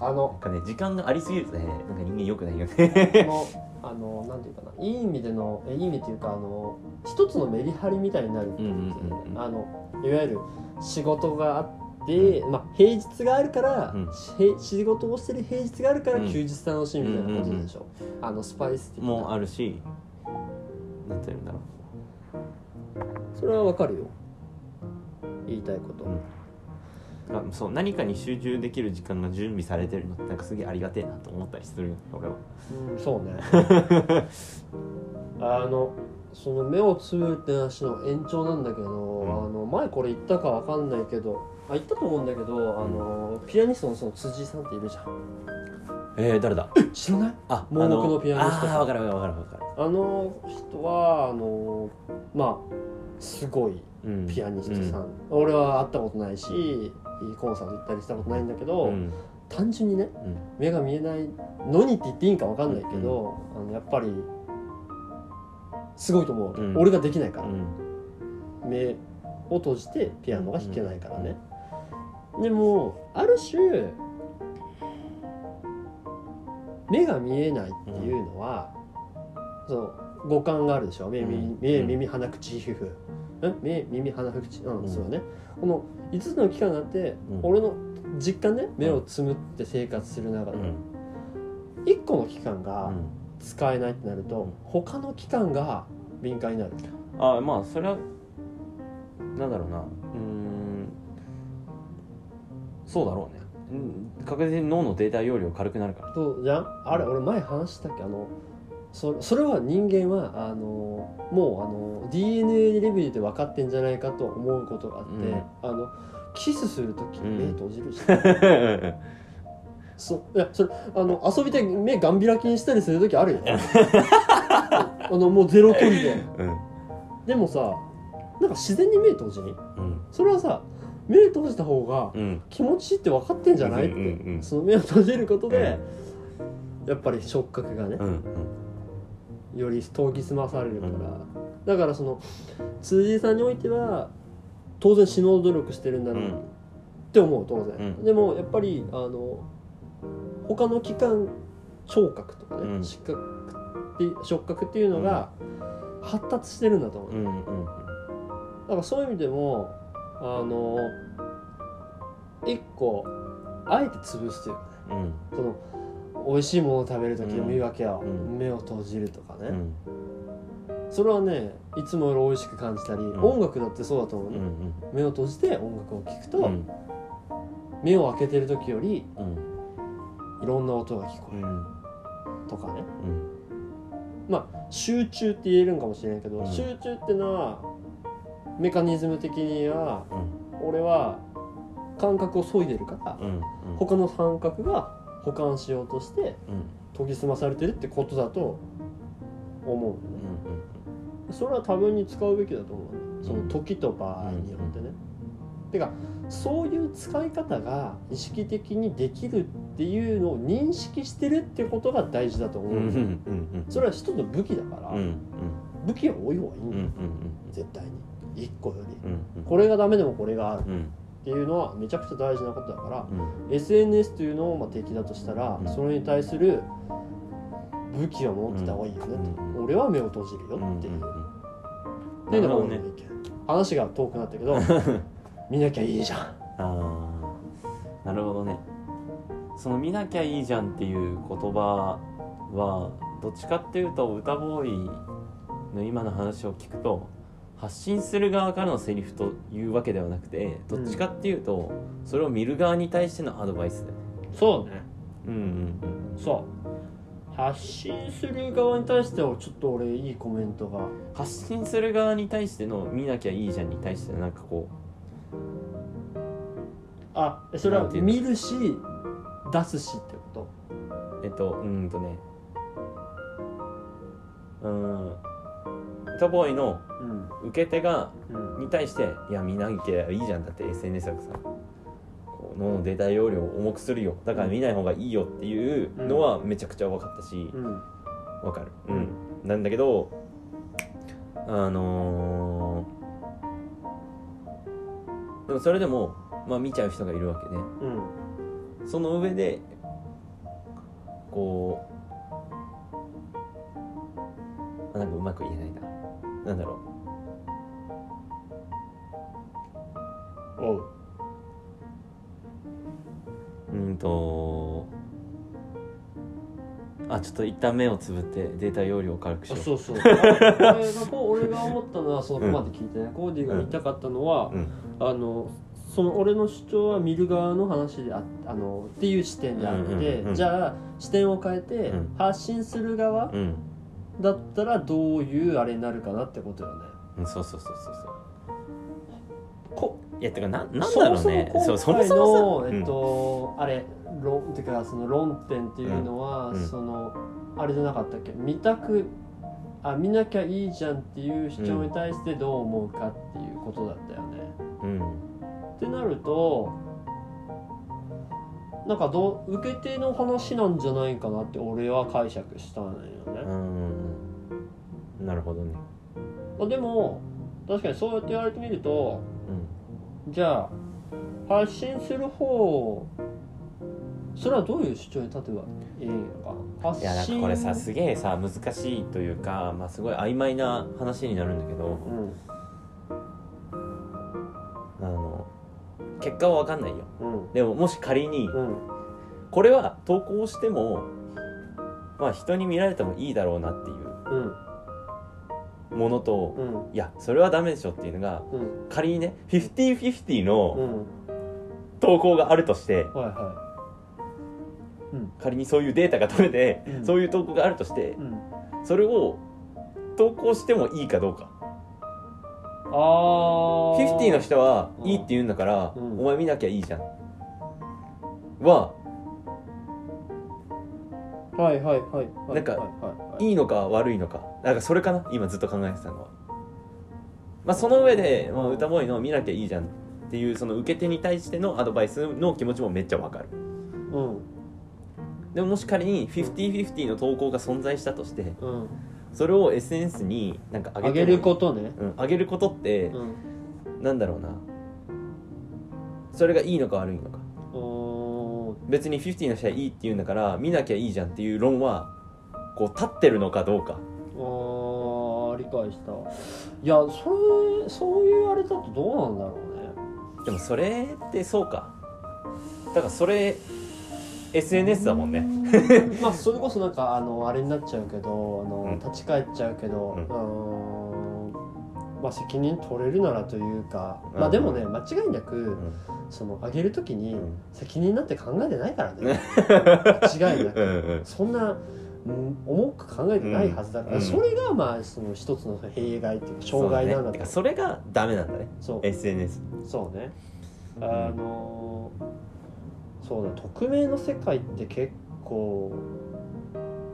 あのなんかね時間がありすぎるとねなんか人間良くないよね あのなんていうかないい意味でのえいい意味っていうかあの一つのメリハリみたいになるっていうあのいわゆる仕事があって、まあ、平日があるから、うん。へ仕事をしてる平日があるからうん。休日楽しみみたいなことでしょ、あのスパイス的な。もうあるしなんていうんだろそれはわかるよ。言いたいこと、うん。うあそう何かに集中できる時間が準備されてるのってなんかすげえありがてえなと思ったりするよね俺は。うん、そうね。あのその目をつぶるって話の延長なんだけど、ん。あの前これ言ったかわかんないけどあ言ったと思うんだけど、あのピアニストのその辻井さんっているじゃん。えー、誰だ？知らない？あ盲目のピアニストああーわかるわかるわかるわかあの人はあのまあすごいる、うん、ピアニストさん、俺は会ったことないしコンサート行ったりしたことないんだけど、うん。単純にねうん。目が見えないのにって言っていいんかわかんないけど、あのやっぱりすごいと思う、うん。俺ができないから、うん。目を閉じてピアノが弾けないからね、でもある種目が見えないっていうのは、その五感があるでしょ。目耳,、うん。目うん。耳鼻口皮膚ん目耳鼻口。うん、うん。そうね。この5つの器官があって、うん。俺の実感ね目をつむって生活する中で、うん。1個の器官うがん。使えないってなると、他の器官が敏感になる。あまあそれはなんだろうな。うーん。そうだろうね。うん。確実に脳のデータ容量軽くなるから。そうじゃん？あれ俺前話したっけ？あのそそれは人間はあのもうあの DNA レベルで分かってんじゃないかと思うことがあって、うん。あのキスする時うん。目閉じるじゃん、そういやそれあの遊びたい目ガン開きにしたりする時あるよ。あのもうゼロ距離で。うん。でもさなんか自然に目閉じにうん。それはさ目閉じた方がうん。気持ちいいって分かってんじゃない？って、うんうんうんその目を閉じることで、やっぱり触覚がね、うんうんより研ぎ澄まされるから、だからその辻井さんにおいては当然死のう努力してるんだろう。って思う当然、うん。でもやっぱりあの他の器官聴覚とかね、うん。視覚って触覚っていうのが発達してるんだと思う、うんうん。だからそういう意味でもあの一個あえて潰すというかね。うん。その美味しいものを食べる時の見分けはうん。目を閉じるとかね、うん。それはねいつもより美味しく感じたり、ん。音楽だってそうだと思うね、うん目を閉じて音楽を聴くと、うん。目を開けてる時よりうん。いろんな音が聞こえる。うん。とかね。うん。まあ集中って言えるんかもしれないけど、うん。集中ってのはメカニズム的にはうん。俺は感覚を削いでるから他の感覚が保管しようとしてうん。研ぎ澄まされてるってことだと思う。のねそれは多分に使うべきだと思う。ねその時と場合によってね、てかそういう使い方が意識的にできるっていうのを認識してるってことが大事だと思う、うんうんうんうん。それは一つの武器だから、うん武器は多い方がいいんだよ、うんうん。絶対に。一個より。うんうん。これがダメでもこれがある。うんっていうのはめちゃくちゃ大事なことだからうん。SNS というのをまあ敵だとしたら、うん。それに対する武器を持ってた方がいいよね、うん。俺は目を閉じるよっていう、うんっていうのが俺の意なる見、話が遠くなったけど 見なきゃいいじゃん。ああなるほどね。その見なきゃいいじゃんっていう言葉はどっちかっていうと歌ボーイの今の話を聞くと発信する側からのセリフというわけではなくてどっちかっていうと、それを見る側に対してのアドバイスだよね。そうね。うんうんそう。発信する側に対してはちょっと俺いいコメントが。発信する側に対しての見なきゃいいじゃんに対してなんかこあそれはなんていうの？見るし出すしってこうえっとうーんとね。うーん。歌ボーイのとうん受け手がうん。に対して「いや見なきゃいいじゃん」だって SNS だとさこうのデータ容量を重くするよ。だから見ない方がいいよっていうのはめちゃくちゃ分かったしうん。分かる。うん。なんだけどあのーでもそれでもまあ見ちゃう人がいるわけね。うん。その上でこうあなんかうまく言えないな。なんだろおう。んと。あちょっと一旦目をつぶってデータ容量を軽くしよう。あそうそう。あ俺がこう俺が思ったのは そこまで聞いてね、コーディが言いたかったのは、うん。あのその俺の主張は見る側の話でああのっていう視点であって、うんうんうんうん。じゃあ視点を変えて、うん。発信する側うん。だったらどういうあれになるかなってことよね。うんそうそうそうそうそう。こいやてかななんだろうね。そそうもそもえっと、あれ論てかその論点っていうのは、うん。うん。そのあれじゃなかったっけ？見たくあ見なきゃいいじゃんっていう主張に対してどう思うかっていうことだったよね。うんってなるとなんかどう受け手の話なんじゃないかなって俺は解釈したんようね。ん。なるほどね。あでも確かにそうやって言われてみるとうんじゃあ発信する方それはどういう主張に立てばいいのか？な発いやなんか信これさすげえさ難しいというか、まあ、すごい曖昧な話になるんだけどうん。あの結果は分かんないよ。うん。でももし仮にうん。これは投稿してもまあ人に見られてもいいだろうなっていううんものとうん。いやそれはダメでしょっていうのがうん。仮にね50-50うのん。投稿があるとしてはいは仮にそういうデータが取れて、うん。そういう投稿があるとしていうん。それを投稿してもいいかどうか。あー。50の人はうん。いいって言うんだから、うん。お前見なきゃいいじゃん。ははいはいはい。はいなんかはいはい。はいいいのか悪いのか。なんかそれかな？今ずっと考えてたのは。まあその上で、まあ、歌ボーイの見なきゃいいじゃんっていうその受け手に対してのアドバイスの気持ちもめっちゃわかる。うん。でももし仮に50-50の投稿が存在したとしてうん。それを SNS になんか上げることね。うん、上げることって、うん。なんだろうな。それがいいのか悪いのか。別に50の人はいいって言うんだから見なきゃいいじゃんっていう論はこう立ってるのかどうか。あー理解した。いやそれそういうあれだとどうなんだろうね。でもそれってそうか。だからそれ SNS だもんね。まあそれこそなんかあのあれになっちゃうけどあの、うん。立ち返っちゃうけど、うん。まあ責任取れるならというか、まうん。あでもね間違いなく、うん。その上げる時にうん。責任なんて考えてないからね。間違いなく。そんな、うん重く考えてないはずだから、うん。それがまあその一つの弊害っていうか障害なんだと。ね。それがダメなんだね。そう。SNS そうね。あのそうだ匿名の世界って結構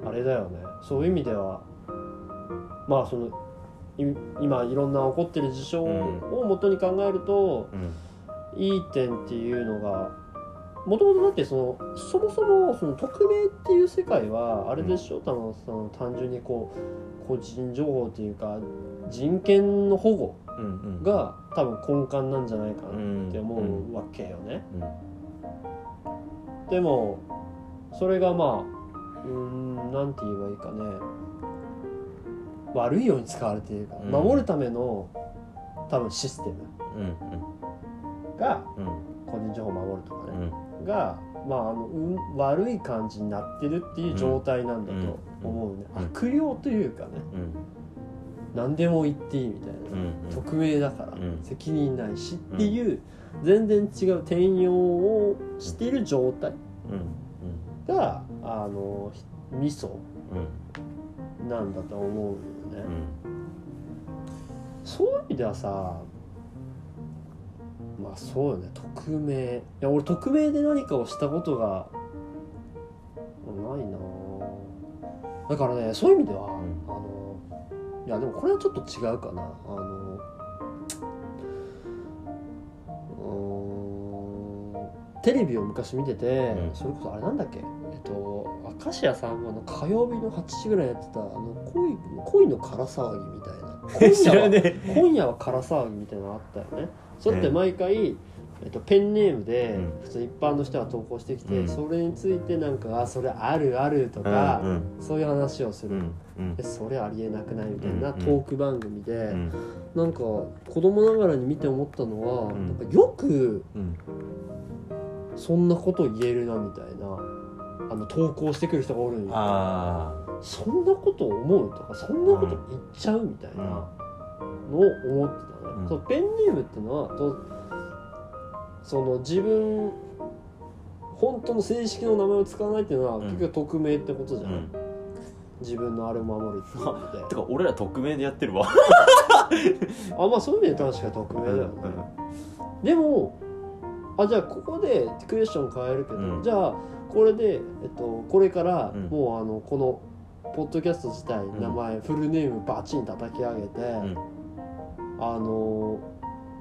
あれだよね。そういう意味ではまあそのい今いろんな起こってる事象をもとに考えると、うん。いい点っていうのがもともとだってそのそもそもその匿名っていう世界はあれでしょ、多分その単純にこう個人情報っていうか人権の保護うんうん。が多分根幹なんじゃないかなうん。って思うわけよね。うん。でもそれがまあうーんなんて言えばいいかね。悪いように使われているから、うん。守るための多分システムうんがうん。個人情報を守るとかうね、んが、まあ、あのうん悪い感じになってるっていう状態なんだと思うね、うん。悪霊というかねうん。何でも言っていいみたいな、うん。匿名だからうん。責任ないしっていう全然違う転用をしている状態うん。があのミソうん。なんだと思うよね、うん。そういう意味ではさまあそうよね。匿名。いや俺匿名で何かをしたことがないな。ぁだからねそういう意味では、ん。あのいやでもこれはちょっと違うかな。あのテレビを昔見てて、うん。それこそあれなんだっけ？えっと明石家さんまの火曜日の8時ぐらいやってたあの恋恋の空騒ぎみたいな。今 知夜は今夜は空騒ぎみたいなのあったよねそれって毎回、えっと、ペンネームでうん。普通一般の人が投稿してきて、うん。それについてなんか「あそれあるある」とか、うんそういう話をする、うんうん。でそれありえなくないみたいなうんトーク番組で、うん。なんか子供ながらに見て思ったのは、うん。なんかよくうん。そんなこと言えるなみたいなあの投稿してくる人がおるんよ。あそんなこと思うとかそんなこと言っちゃうみたいなのを思ってた。ね、うん。そうペンネームっていうのはとその自分本当の正式の名前を使わないっていうのはうん。結局匿名ってことじゃ、あうん。ん自分のあれを守るっていう意味で。てか俺ら匿名でやってるわ。あまあそういう意味で確かに匿名だよね、でもあじゃあここでクエスチョン変えるけど、うん。じゃあこれで、えっと、これからうん。もうあのこのポッドキャスト自体ん。名前、フルネームバチン叩き上げて、うんあの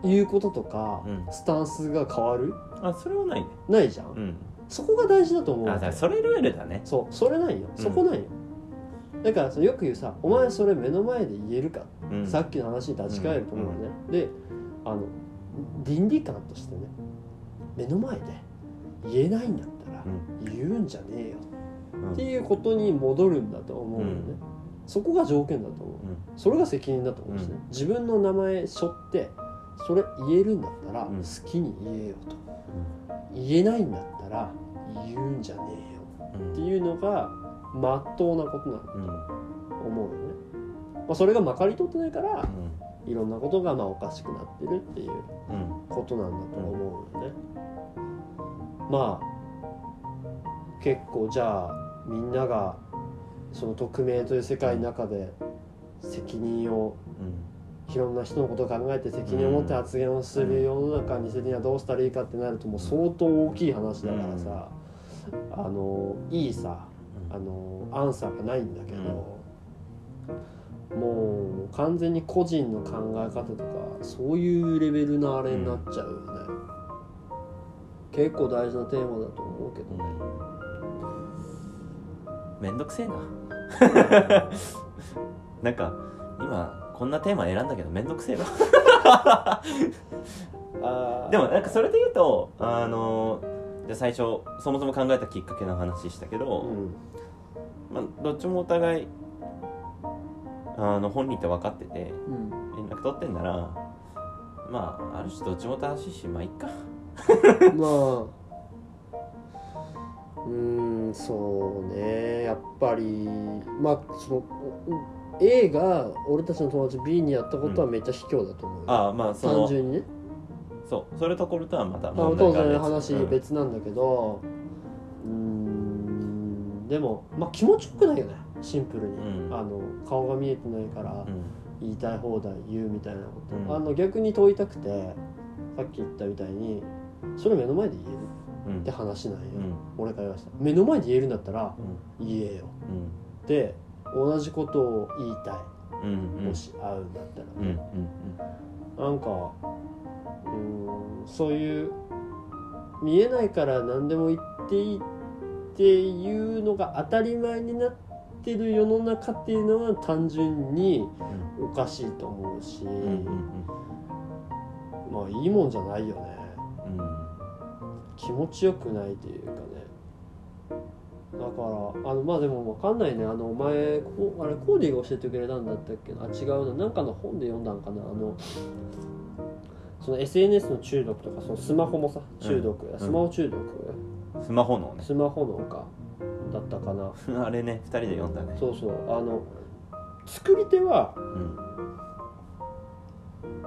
言うこととか、うん。スタンスが変わる？あそれはない。ねないじゃん、うん。そこが大事だと思うあだからそれルールだね。そうそれないよ。うん。そこないよ、だからそのよく言うさ「お前それ目の前で言えるか?うん。さっきの話に立ち返ると思うのね、であの倫理観としてね目の前で言えないんだったらうん。言うんじゃねえよ。うん。っていうことに戻るんだと思うのね、うんそこが条件だと思う。うん。それが責任だと思うしね、うん。自分の名前背負ってそれ言えるんだったらうん。好きに言えよと、言えないんだったら言うんじゃねえよ。うん。っていうのがまっとうなことなんだうん。と思うよね、まあ、それがまかり通ってないからうん。いろんなことがまあおかしくなってるっていううん。ことなんだと思うよね、まあ結構じゃあみんながその匿名という世界の中で責任をいろんな人のことを考えて責任を持って発言をする世の中にするにはどうしたらいいかってなるともう相当大きい話だからさ、あのいいさあのアンサーがないんだけど、もう完全に個人の考え方とかそういうレベルのあれになっちゃうよね、結構大事なテーマだと思うけどね、めんどくせえななんか今こんなテーマ選んだけどめんどくせえな。あー。でもなんかそれで言うとあのじゃあ最初そもそも考えたきっかけの話したけど、うん。まあ、どっちもお互いあの本人って分かっててうん。連絡取ってんならまあある種どっちも正しいしまあいっか。まあうーんそうね。やっぱりまあそのう A が俺たちの友達 B にやったことはめっちゃ卑怯だと思う。よ、ああまあその単純にね。そうそれとこれとはまたまあ、問題が別話うん別なんだけどうーんでもまあ気持ちよくないよね。シンプルに、うん。あの顔が見えてないからうん。言いたい放題言うみたいなこと、うん。あの逆に問いたくてさっき言ったみたいにそれ目の前で言える。うんって話なんよ、うん。俺から言わした目の前で言えるんだったらうん。言えよ。うん。で同じことを言いたい、うんうん。もし会うんだったら。うんうんね、なんかうーんそういう見えないから何でも言っていいっていうのが当たり前になってる世の中っていうのは単純におかしいと思うし、まあいいもんじゃないよね気持ちよくないというかね。だからあのまあでも分かんないね。あのお前こあれコーディが教えてくれたんだったっけあ違うな。なんかの本で読んだんかな？あのその SNS の中毒とかそのスマホもさ中毒、うん。スマホ中毒、スマホのね。スマホのかだったかな。あれね二人で読んだね。そうそう。あの作り手はうん。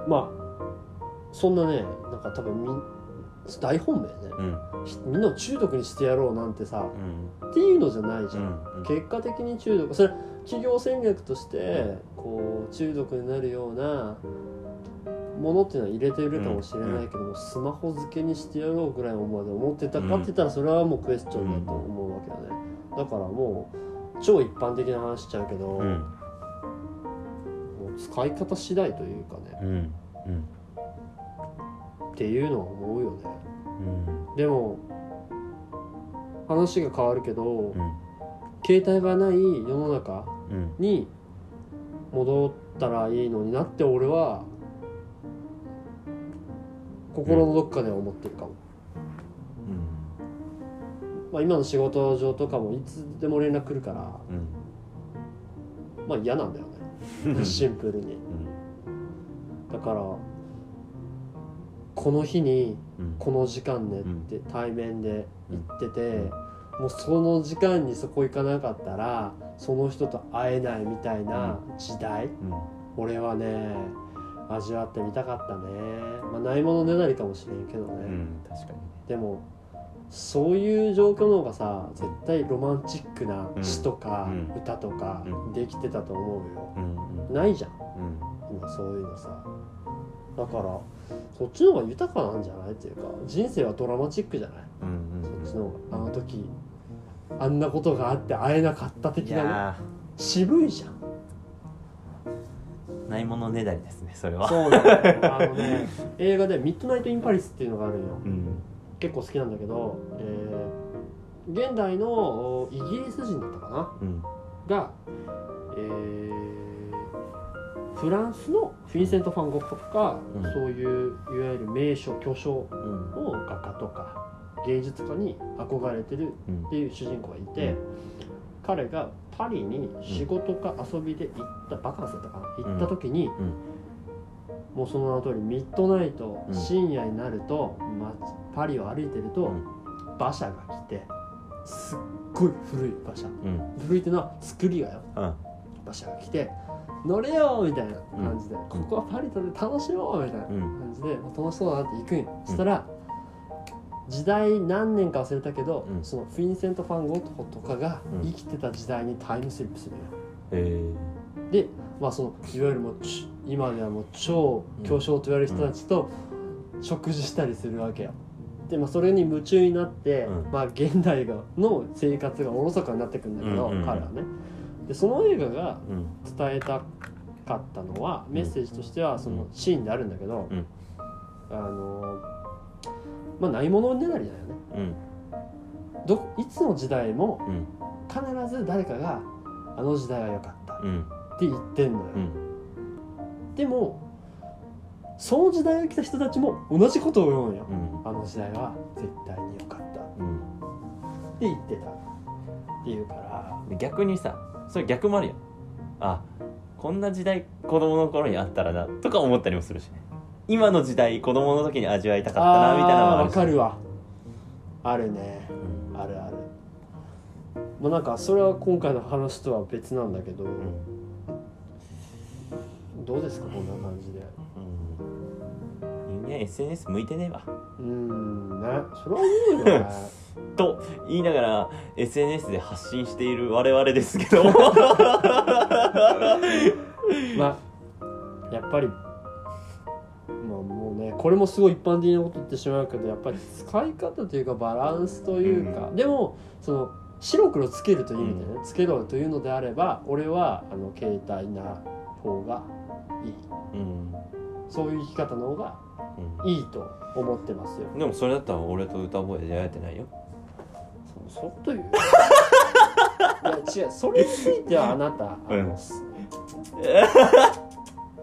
まあそんなねなんか多分み大本命ね。みんなを中毒にしてやろうなんてさうん。っていうのじゃないじゃん、うん結果的に中毒。それ企業戦略としてこう中毒になるようなものっていうのは入れてるかもしれないけども、スマホ付けにしてやろうぐらいのまで思ってたかって言ったらそれはもうクエスチョンだと思うわけだね。だからもう超一般的な話しちゃうけど、うん。もう使い方次第というかね。うん。うんっていうのは思うよね。うん。でも話が変わるけど、うん。携帯がない世の中うん。に戻ったらいいのになって俺は心のどっかでは思ってるかも、まあ、今の仕事上とかもいつでも連絡来るからうん。まあ嫌なんだよね。シンプルに。だからこの日にうん。この時間ねって対面で言ってて、もうその時間にそこ行かなかったらその人と会えないみたいな時代、うん。俺はね味わってみたかったね。まあないものねだりかもしれんけどね、うん。確かにでもそういう状況の方がさ絶対ロマンチックな詩とかうん。歌とかうん。できてたと思うよ、うん。うん。ないじゃん。今そういうのさ。だからそっちの方が豊かなんじゃない？っていうか人生はドラマチックじゃない？うんそっちの方が。あの時あんなことがあって会えなかったい的なね。や渋いじゃん。ーないものねだりですねそれは。そうだねあのね 映画で「ミッドナイト・イン・パリス」っていうのがあるんよ。うん。結構好きなんだけど、えー現代のおイギリス人だったかな？うん。が、えーフランスのフィンセント・ファン・ゴッホとか、うん。そういういわゆる名所巨匠うん。の画家とか芸術家に憧れてるうん。っていう主人公がいて、うん。彼がパリに仕事か遊びで行った、バカンスだったかな行った時に、もうその名の通りミッドナイト、うん。深夜になると、ま、パリを歩いてると、うん。馬車が来てすっごい古い馬車。うん。古いっていうのは作りがよ。うん。馬車が来て乗れよみたいな感じで、ここはパリとで楽しもうみたいなうん。感じで、まあ楽しそうだなって行くんよ、そしたら時代何年か忘れたけど、うん。そのフィンセント・ファン・ゴッホとかがうん。生きてた時代にタイムスリップする。よえでまあそのいわゆるもうち今ではもう超巨匠と言われる人たちと食事したりするわけよ。でまあそれに夢中になって、うん。まあ現代がの生活がおろそかになってくんだけど、うんうんうん。彼はねでその映画がうん。伝えたかったのはメッセージとしてはそのシーンであるんだけど、うん。あのまあないものねだりだよね。うん。どいつの時代もうん。必ず誰かが「あの時代は良かった」っうん。て言ってんのよ、うん。でもその時代が来た人たちも同じことを言うんよ、うん。あの時代は絶対に良かったってうん言ってたっていうから。で逆にさそれ逆もあるよあこんな時代子供の頃にあったらなとか思ったりもするしね。今の時代子供の時に味わいたかったなみたいなのもあるしかるわ。あるね。うん。あるある。まあなんかそれは今回の話とは別なんだけど、うん。どうですかこんな感じで。うん。人間 SNS 向いてねえわ。うーんね。それは思うよねと言いながら SNS で発信している我々ですけど。まあやっぱりまあもうねこれもすごい一般的なこと言ってしまうけどやっぱり使い方というかバランスというか、でもその白黒つけるという意味でね、つけろというのであれば俺はあの携帯な方がいい。うん、そういう生き方の方がいいと思ってますよ。うん、でもそれだったら俺と歌声で出会えてないよそそっという いや違うそれについてはあなたあの、うん。す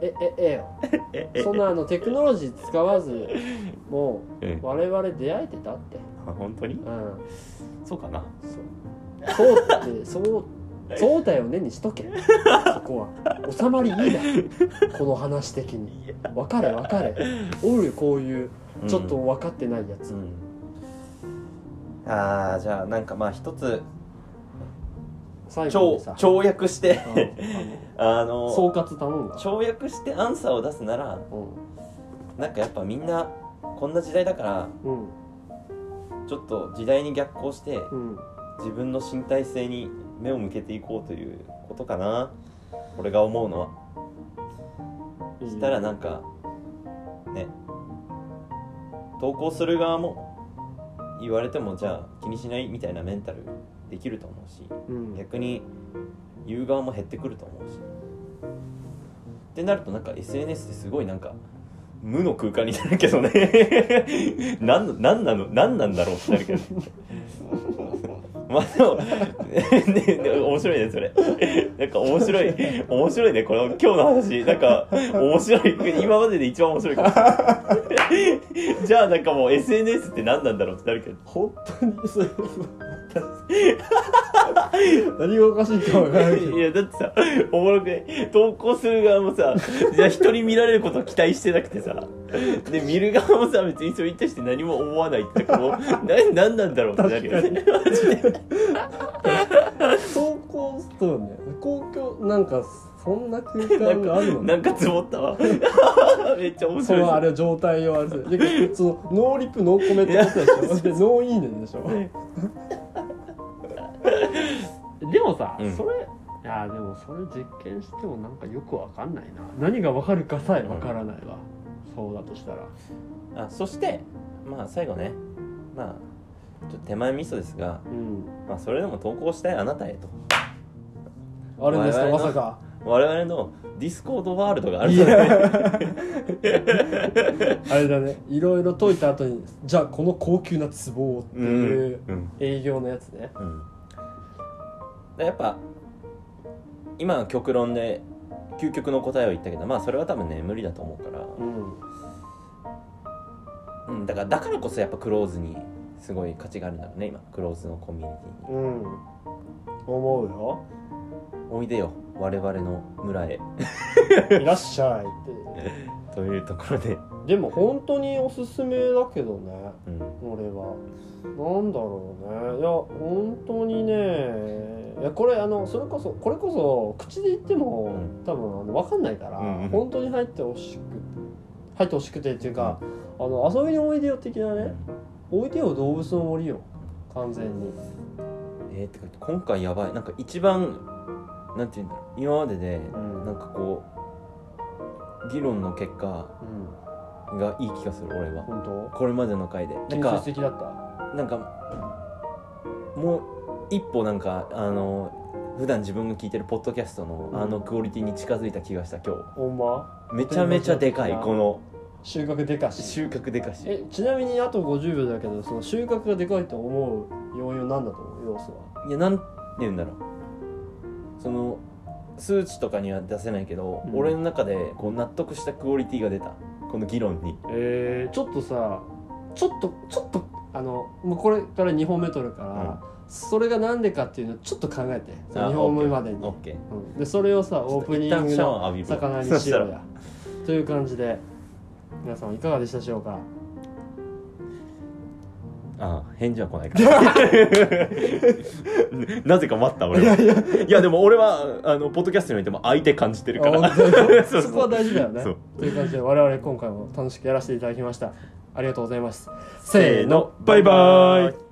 えええよ。ええ。そんなあのテクノロジー使わずもうん。う我々出会えてたって。あ本当に？うん。そうかな。そう。そうってそう そうだよねにしとけ。そこは。収まりいいだこの話的に。分かれ分かれ。おるこういうちょっと分かってないやつ、うんあーじゃあなんかまあ一つ最後超にさ。跳躍してうん。あ あのの総括頼んだ、跳躍してアンサーを出すならうなんかやっぱみんなこんな時代だからんうん。ちょっと時代に逆行してうん。自分の身体性に目を向けていこうということかな。俺が思うのは。そしたらなんかね投稿する側も言われてもじゃあ気にしないみたいなメンタルできると思うしうん。逆に言う側も減ってくると思うし。ってなるとなんか SNS ってすごいなんか無の空間になるけどね。なんなのなんなんだろうってなるけどまあでも、ね 面白いねそれ。なんか面白い面白いねこの今日の話。なんか面白い今までで一番面白いかも。じゃあなんかもう SNS って何なんだろうってなるけど。本当にそれ 何がおかしいか分からないけど。いやだってさおもろくね投稿する側もさじゃあ人に見られることを期待してなくてさ。で見る側もさ別にそれに対して何も思わないってこう な何なんだろうってなるよね。投稿そうね公共なんかそんな空間があるのね。なんか積もったわ。めっちゃ面そ白いのあれ状態をあれそのノーリップノーコメントってことでしょ。でノーいいねでしょ でもさ、うん。それいやでもそれ実験してもなんかよくわかんないな。何がわかるかさえわからないわ、そうだとしたら。あそしてまあ最後ね。まあちょっと手前味噌ですが、うん。まあ、それでも投稿したいあなたへと。あるんですかまさか。我々のディスコードワールドがある。い あれだね。いろいろ説いた後にじゃあこの高級な壺をっていううん。営業のやつね。うん、でやっぱ今は極論で究極の答えを言ったけどまあそれは多分ね無理だと思うから、うん。うん、だからだからこそやっぱクローズにすごい価値があるんだろうね今クローズのコミュニティに。うん。思うよ。おいでよ我々の村へ。いらっしゃいって。というところで、でも本当におすすめだけどねうん、俺は。なんだろうね。いや本当にねいやこれあのそれこそこれこそ口で言っても、うん。多分あの分かんないから、うんうん。本当に入ってほしく入ってほしくてっていうか、あの遊びにおいでよ的なね、おいでよ動物の森よ完全に。えー、てか今回やばい。なんか一番なんて言うんだろう。今まででうん。なんかこう議論の結果うん。がいい気がする俺は。本当？これまでの回で。なん建か設的だった？なんかもう一歩なんかあの普段自分が聞いてるポッドキャストのうん。あのクオリティに近づいた気がした今ほんま？日めちゃめちゃでかい。この収穫でかし。収穫でかし。えちなみにあと50秒だけどその収穫がでかいと思う要因は何だと思う？要素は。いやなんて言うんだろう。その数値とかには出せないけど、うん。俺の中でこう納得したクオリティが出た。この議論に。えー、ちょっとさちょっとちょっとあのもうこれから2本目取るから、それが何でかっていうのをちょっと考えてそのあ2本目までに、オッケー。うん。でそれをさオープニングの魚にしようや。という感じで皆さんいかがでしたでしょうか？ああ返事は来ないから。なぜか待った俺は。いやでも俺はあのポッドキャストにおいても相手感じてるから。そこは大事だよね。という感じで我々今回も楽しくやらせていただきました。ありがとうございます。せーの。バイバイ